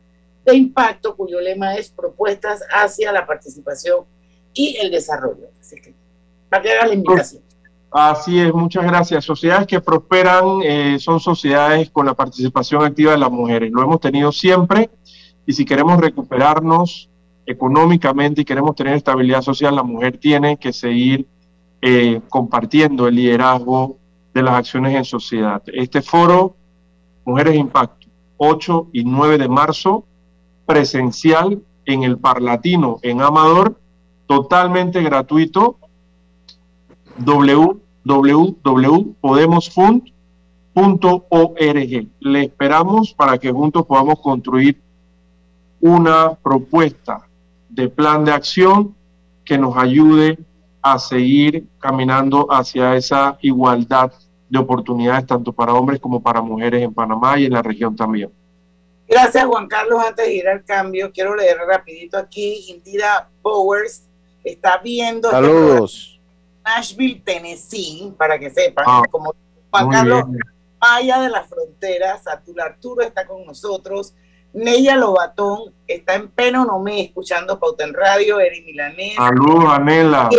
de Impacto, cuyo lema es Propuestas hacia la participación y el desarrollo. Así que, para que hagas la invitación. Así es, muchas gracias. Sociedades que prosperan eh, son sociedades con la participación activa de las mujeres. Lo hemos tenido siempre y si queremos recuperarnos económicamente y queremos tener estabilidad social, la mujer tiene que seguir eh, compartiendo el liderazgo de las acciones en sociedad. Este foro, Mujeres Impacto, 8 y 9 de marzo, presencial en el Parlatino, en Amador, totalmente gratuito, www.podemosfund.org. Le esperamos para que juntos podamos construir una propuesta de plan de acción que nos ayude a seguir caminando hacia esa igualdad de oportunidades tanto para hombres como para mujeres en Panamá y en la región también. Gracias Juan Carlos. Antes de ir al cambio, quiero leer rapidito aquí. Indira Powers está viendo este Saludos. Nashville, Tennessee, para que sepan, Ah, como Juan Carlos bien. Maya de las Fronteras, Arturo está con nosotros, Neya Lobatón está en Penonomé escuchando Pauta en Radio, Eri Milanés, Saludos, Anela.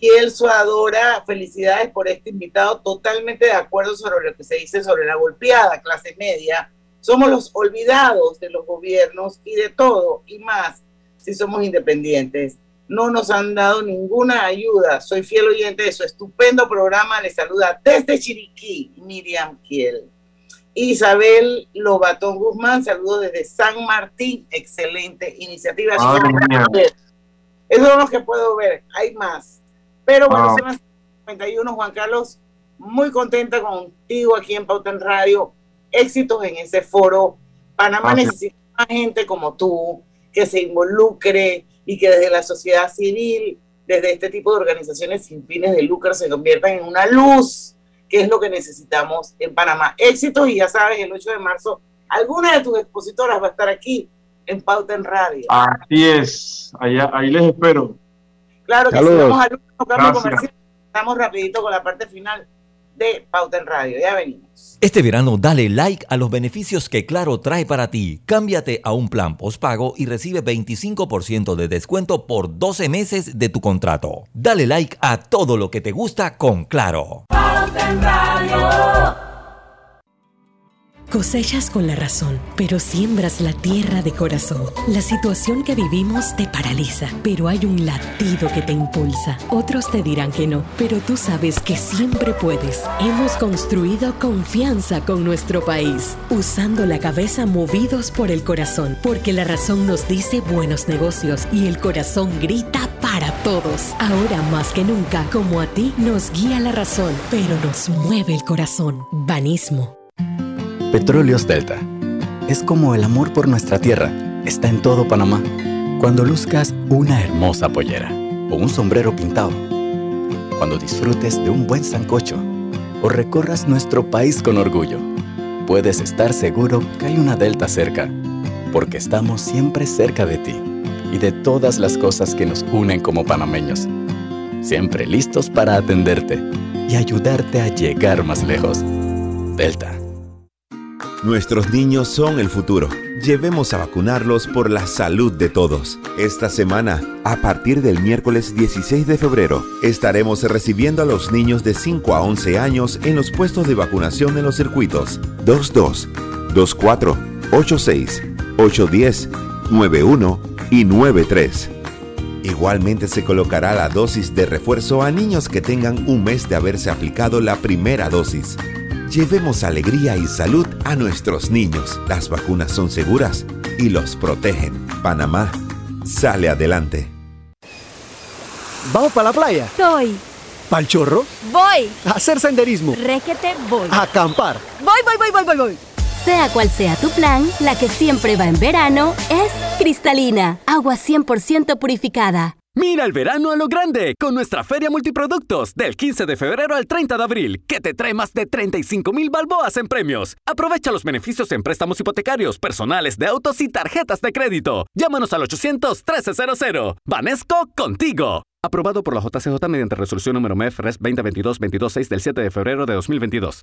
y el Suadora, felicidades por este invitado, totalmente de acuerdo sobre lo que se dice sobre la golpeada clase media. Somos los olvidados de los gobiernos y de todo y más si somos independientes. No nos han dado ninguna ayuda. Soy fiel oyente de su estupendo programa. Le saluda desde Chiriquí, Miriam Kiel. Isabel Lobatón Guzmán, saludo desde San Martín. Excelente iniciativa. Mía. Esos son los que puedo ver. Hay más. Pero bueno, 51, Juan Carlos. Muy contenta contigo aquí en Pauta en Radio. Éxitos en ese foro. Panamá Gracias. necesita más gente como tú que se involucre y que desde la sociedad civil, desde este tipo de organizaciones sin fines de lucro, se conviertan en una luz, que es lo que necesitamos en Panamá. Éxitos y ya sabes, el 8 de marzo, alguna de tus expositoras va a estar aquí en Pauta en Radio. Así es, allá, ahí les espero. Claro que sí, Saludos. vamos al último cambio Gracias. comercial. Estamos rapidito con la parte final de Pauta en Radio. Ya venimos. Este verano dale like a los beneficios que Claro trae para ti. Cámbiate a un plan postpago y recibe 25% de descuento por 12 meses de tu contrato. Dale like a todo lo que te gusta con Claro. Cosechas con la razón, pero siembras la tierra de corazón. La situación que vivimos te paraliza, pero hay un latido que te impulsa. Otros te dirán que no, pero tú sabes que siempre puedes. Hemos construido confianza con nuestro país, usando la cabeza movidos por el corazón, porque la razón nos dice buenos negocios y el corazón grita para todos. Ahora más que nunca, como a ti, nos guía la razón, pero nos mueve el corazón. Banismo. Petróleos Delta. Es como el amor por nuestra tierra. Está en todo Panamá. Cuando luzcas una hermosa pollera o un sombrero pintado. Cuando disfrutes de un buen sancocho o recorras nuestro país con orgullo. Puedes estar seguro que hay una Delta cerca, porque estamos siempre cerca de ti y de todas las cosas que nos unen como panameños. Siempre listos para atenderte y ayudarte a llegar más lejos. Delta. Nuestros niños son el futuro. Llevemos a vacunarlos por la salud de todos. Esta semana, a partir del miércoles 16 de febrero, estaremos recibiendo a los niños de 5 a 11 años en los puestos de vacunación en los circuitos 22, 24, 86, 810, 91 y 93. Igualmente se colocará la dosis de refuerzo a niños que tengan un mes de haberse aplicado la primera dosis. Llevemos alegría y salud a nuestros niños. Las vacunas son seguras y los protegen. Panamá sale adelante. ¿Vamos para la playa? Soy. ¿Pal chorro? Voy. A hacer senderismo. Requete, voy. A acampar. Voy, voy, voy, voy, voy, voy. Sea cual sea tu plan, la que siempre va en verano es cristalina, agua 100% purificada. Mira el verano a lo grande con nuestra feria multiproductos del 15 de febrero al 30 de abril, que te trae más de 35 mil balboas en premios. Aprovecha los beneficios en préstamos hipotecarios, personales de autos y tarjetas de crédito. Llámanos al 800-1300. Vanesco contigo. Aprobado por la JCJ mediante resolución número MEF RES 2022-226 del 7 de febrero de 2022.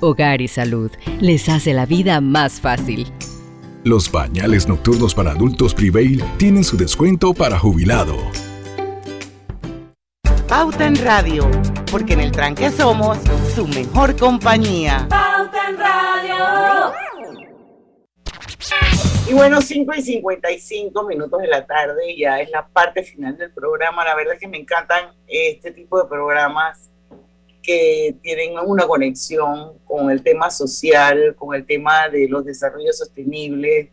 Hogar y Salud les hace la vida más fácil. Los pañales nocturnos para adultos Prevail tienen su descuento para jubilado. Pauta en Radio, porque en el tranque somos su mejor compañía. Pauta en Radio. Y bueno, 5 y 55 minutos de la tarde, ya es la parte final del programa. La verdad es que me encantan este tipo de programas que tienen una conexión con el tema social, con el tema de los desarrollos sostenibles,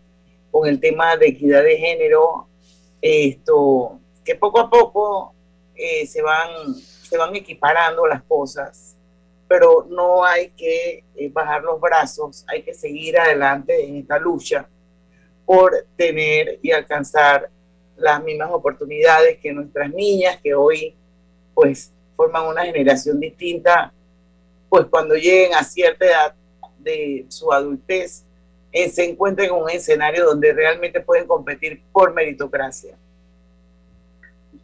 con el tema de equidad de género, esto, que poco a poco eh, se, van, se van equiparando las cosas, pero no hay que eh, bajar los brazos, hay que seguir adelante en esta lucha por tener y alcanzar las mismas oportunidades que nuestras niñas que hoy pues forman una generación distinta, pues cuando lleguen a cierta edad de su adultez, eh, se encuentren en un escenario donde realmente pueden competir por meritocracia.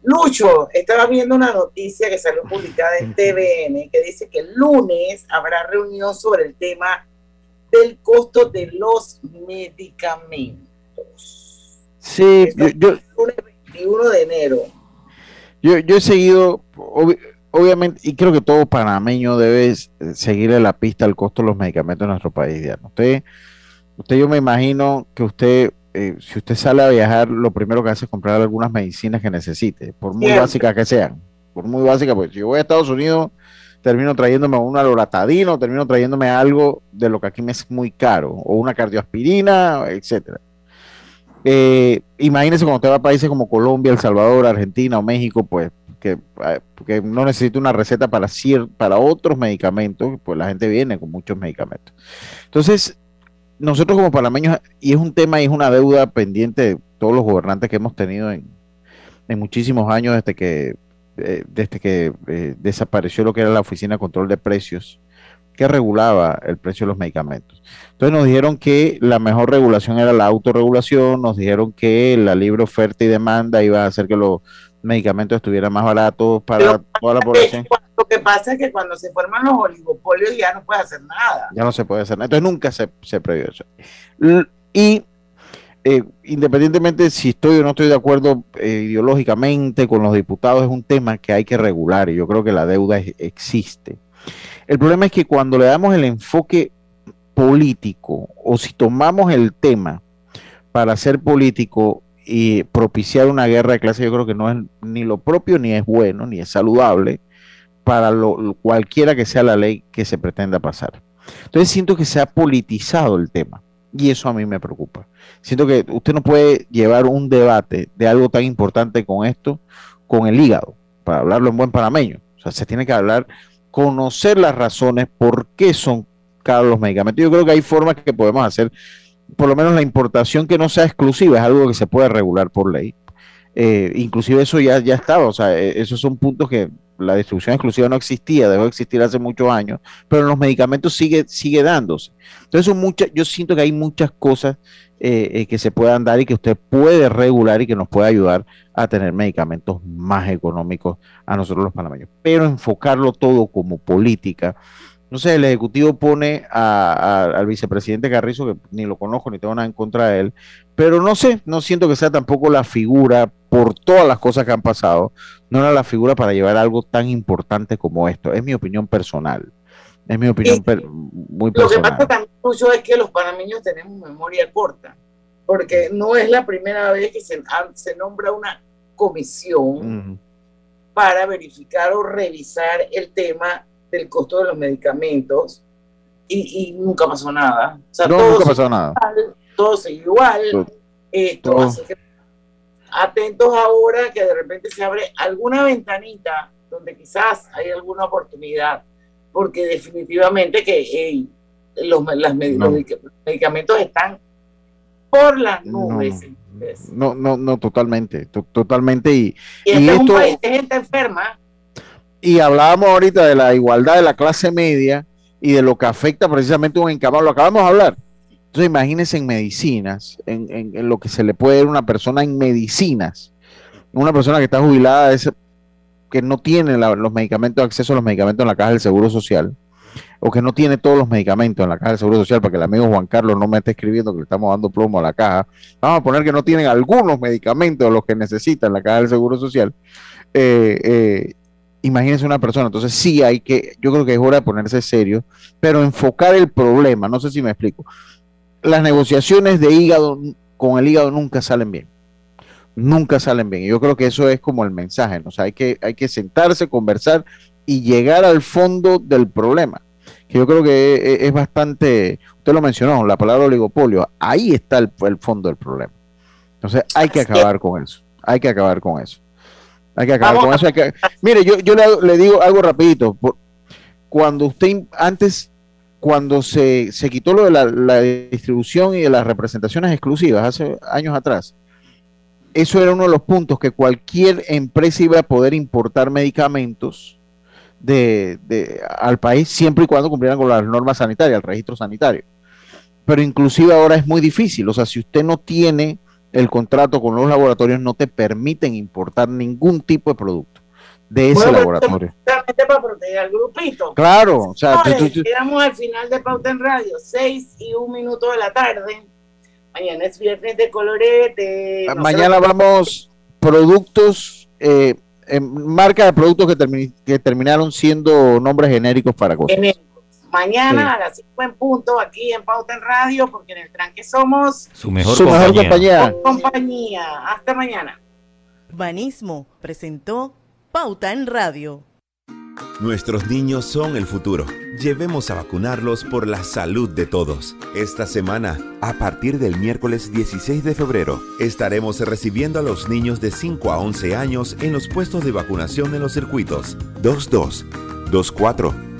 Lucho, estaba viendo una noticia que salió publicada en TVN que dice que el lunes habrá reunión sobre el tema del costo de los medicamentos. Sí, yo, yo, el lunes 21 de enero. Yo, yo he seguido, obviamente, y creo que todo panameño debe seguirle la pista al costo de los medicamentos en nuestro país, Diana. Usted, usted yo me imagino que usted, eh, si usted sale a viajar, lo primero que hace es comprar algunas medicinas que necesite, por muy Siempre. básicas que sean. Por muy básicas, pues si yo voy a Estados Unidos, termino trayéndome una loratadina o termino trayéndome algo de lo que aquí me es muy caro, o una cardioaspirina, etcétera. Eh, imagínese cuando usted va a países como Colombia, El Salvador, Argentina o México, pues que, eh, no necesita una receta para, para otros medicamentos, pues la gente viene con muchos medicamentos. Entonces, nosotros como panameños, y es un tema y es una deuda pendiente de todos los gobernantes que hemos tenido en, en muchísimos años desde que, eh, desde que eh, desapareció lo que era la Oficina de Control de Precios, que regulaba el precio de los medicamentos. Entonces nos dijeron que la mejor regulación era la autorregulación, nos dijeron que la libre oferta y demanda iba a hacer que los medicamentos estuvieran más baratos para toda la población. Lo que pasa es que cuando se forman los oligopolios ya no puedes hacer nada. ya no se puede hacer nada. Entonces nunca se, se previó eso. Y eh, independientemente si estoy o no estoy de acuerdo eh, ideológicamente con los diputados, es un tema que hay que regular y yo creo que la deuda es- existe. El problema es que cuando le damos el enfoque político o si tomamos el tema para ser político y propiciar una guerra de clase, yo creo que no es ni lo propio, ni es bueno, ni es saludable para lo, cualquiera que sea la ley que se pretenda pasar. Entonces siento que se ha politizado el tema y eso a mí me preocupa. Siento que usted no puede llevar un debate de algo tan importante con esto con el hígado, para hablarlo en buen panameño. O sea, se tiene que hablar, conocer las razones por qué son caros los medicamentos. Yo creo que hay formas que podemos hacer, por lo menos la importación que no sea exclusiva, es algo que se puede regular por ley. Eh, inclusive eso ya, ya estaba, o sea, eh, esos son puntos que la distribución exclusiva no existía, dejó de existir hace muchos años, pero en los medicamentos sigue, sigue dándose. Entonces, son muchas, yo siento que hay muchas cosas eh, eh, que se puedan dar y que usted puede regular y que nos puede ayudar a tener medicamentos más económicos a nosotros los panameños. Pero enfocarlo todo como política Entonces el Ejecutivo pone al vicepresidente Carrizo, que ni lo conozco ni tengo nada en contra de él, pero no sé, no siento que sea tampoco la figura por todas las cosas que han pasado, no era la figura para llevar algo tan importante como esto. Es mi opinión personal. Es mi opinión muy personal. Lo que pasa también mucho es que los panameños tenemos memoria corta, porque no es la primera vez que se, se nombra una comisión para verificar o revisar el tema del costo de los medicamentos y, nunca pasó nada. no, nunca pasó nada. todo sigue igual. Esto, atentos ahora que de repente se abre alguna ventanita donde quizás hay alguna oportunidad, porque definitivamente que los, medicamentos están por las nubes. No, no, no, totalmente, totalmente. Y, y, este es un país de gente enferma. Y hablábamos ahorita de la igualdad de la clase media y de lo que afecta precisamente un encamado. Lo acabamos de hablar. Entonces imagínense en medicinas, en, lo que se le puede dar una persona en medicinas. Una persona que está jubilada, que no tiene los medicamentos, acceso a los medicamentos en la caja del Seguro Social, o que no tiene todos los medicamentos en la caja del Seguro Social, para que el amigo Juan Carlos no me esté escribiendo que le estamos dando plomo a la caja. Vamos a poner que no tienen algunos medicamentos, los que necesitan en la caja del Seguro Social. Eh, eh, imagínense una persona, entonces sí hay que, yo creo que es hora de ponerse serio, pero enfocar el problema, no sé si me explico. Las negociaciones de hígado con el hígado nunca salen bien. Nunca salen bien. Y yo creo que eso es como el mensaje, ¿no? o sea, hay que, hay que sentarse, conversar y llegar al fondo del problema. Que yo creo que es, bastante, usted lo mencionó, la palabra oligopolio, ahí está el, el fondo del problema. Entonces hay que acabar con eso. Hay que acabar con eso. Hay que acabar con eso. Mire, yo, yo le, digo algo rapidito. Cuando usted antes, cuando se, quitó lo de la, distribución y de las representaciones exclusivas hace años atrás, eso era uno de los puntos que cualquier empresa iba a poder importar medicamentos de, al país siempre y cuando cumplieran con las normas sanitarias, el registro sanitario. Pero inclusive ahora es muy difícil. O sea, si usted no tiene el contrato con los laboratorios no te permiten importar ningún tipo de producto de ese laboratorio. para proteger al grupito. Claro, o sea, al final de Pauta en Radio, 6 y un minuto de la tarde. Mañana es viernes de colorete. Mañana vamos productos, eh, marca de productos que, que terminaron siendo nombres genéricos para cosas. Mañana a las 5 en punto, aquí en Pauta en Radio, porque en el tranque somos su mejor, compañía. compañía. Hasta mañana. Urbanismo presentó Pauta en Radio. Nuestros niños son el futuro. Llevemos a vacunarlos por la salud de todos. Esta semana, a partir del miércoles 16 de febrero, estaremos recibiendo a los niños de 5 a 11 años en los puestos de vacunación en los circuitos 22, 24,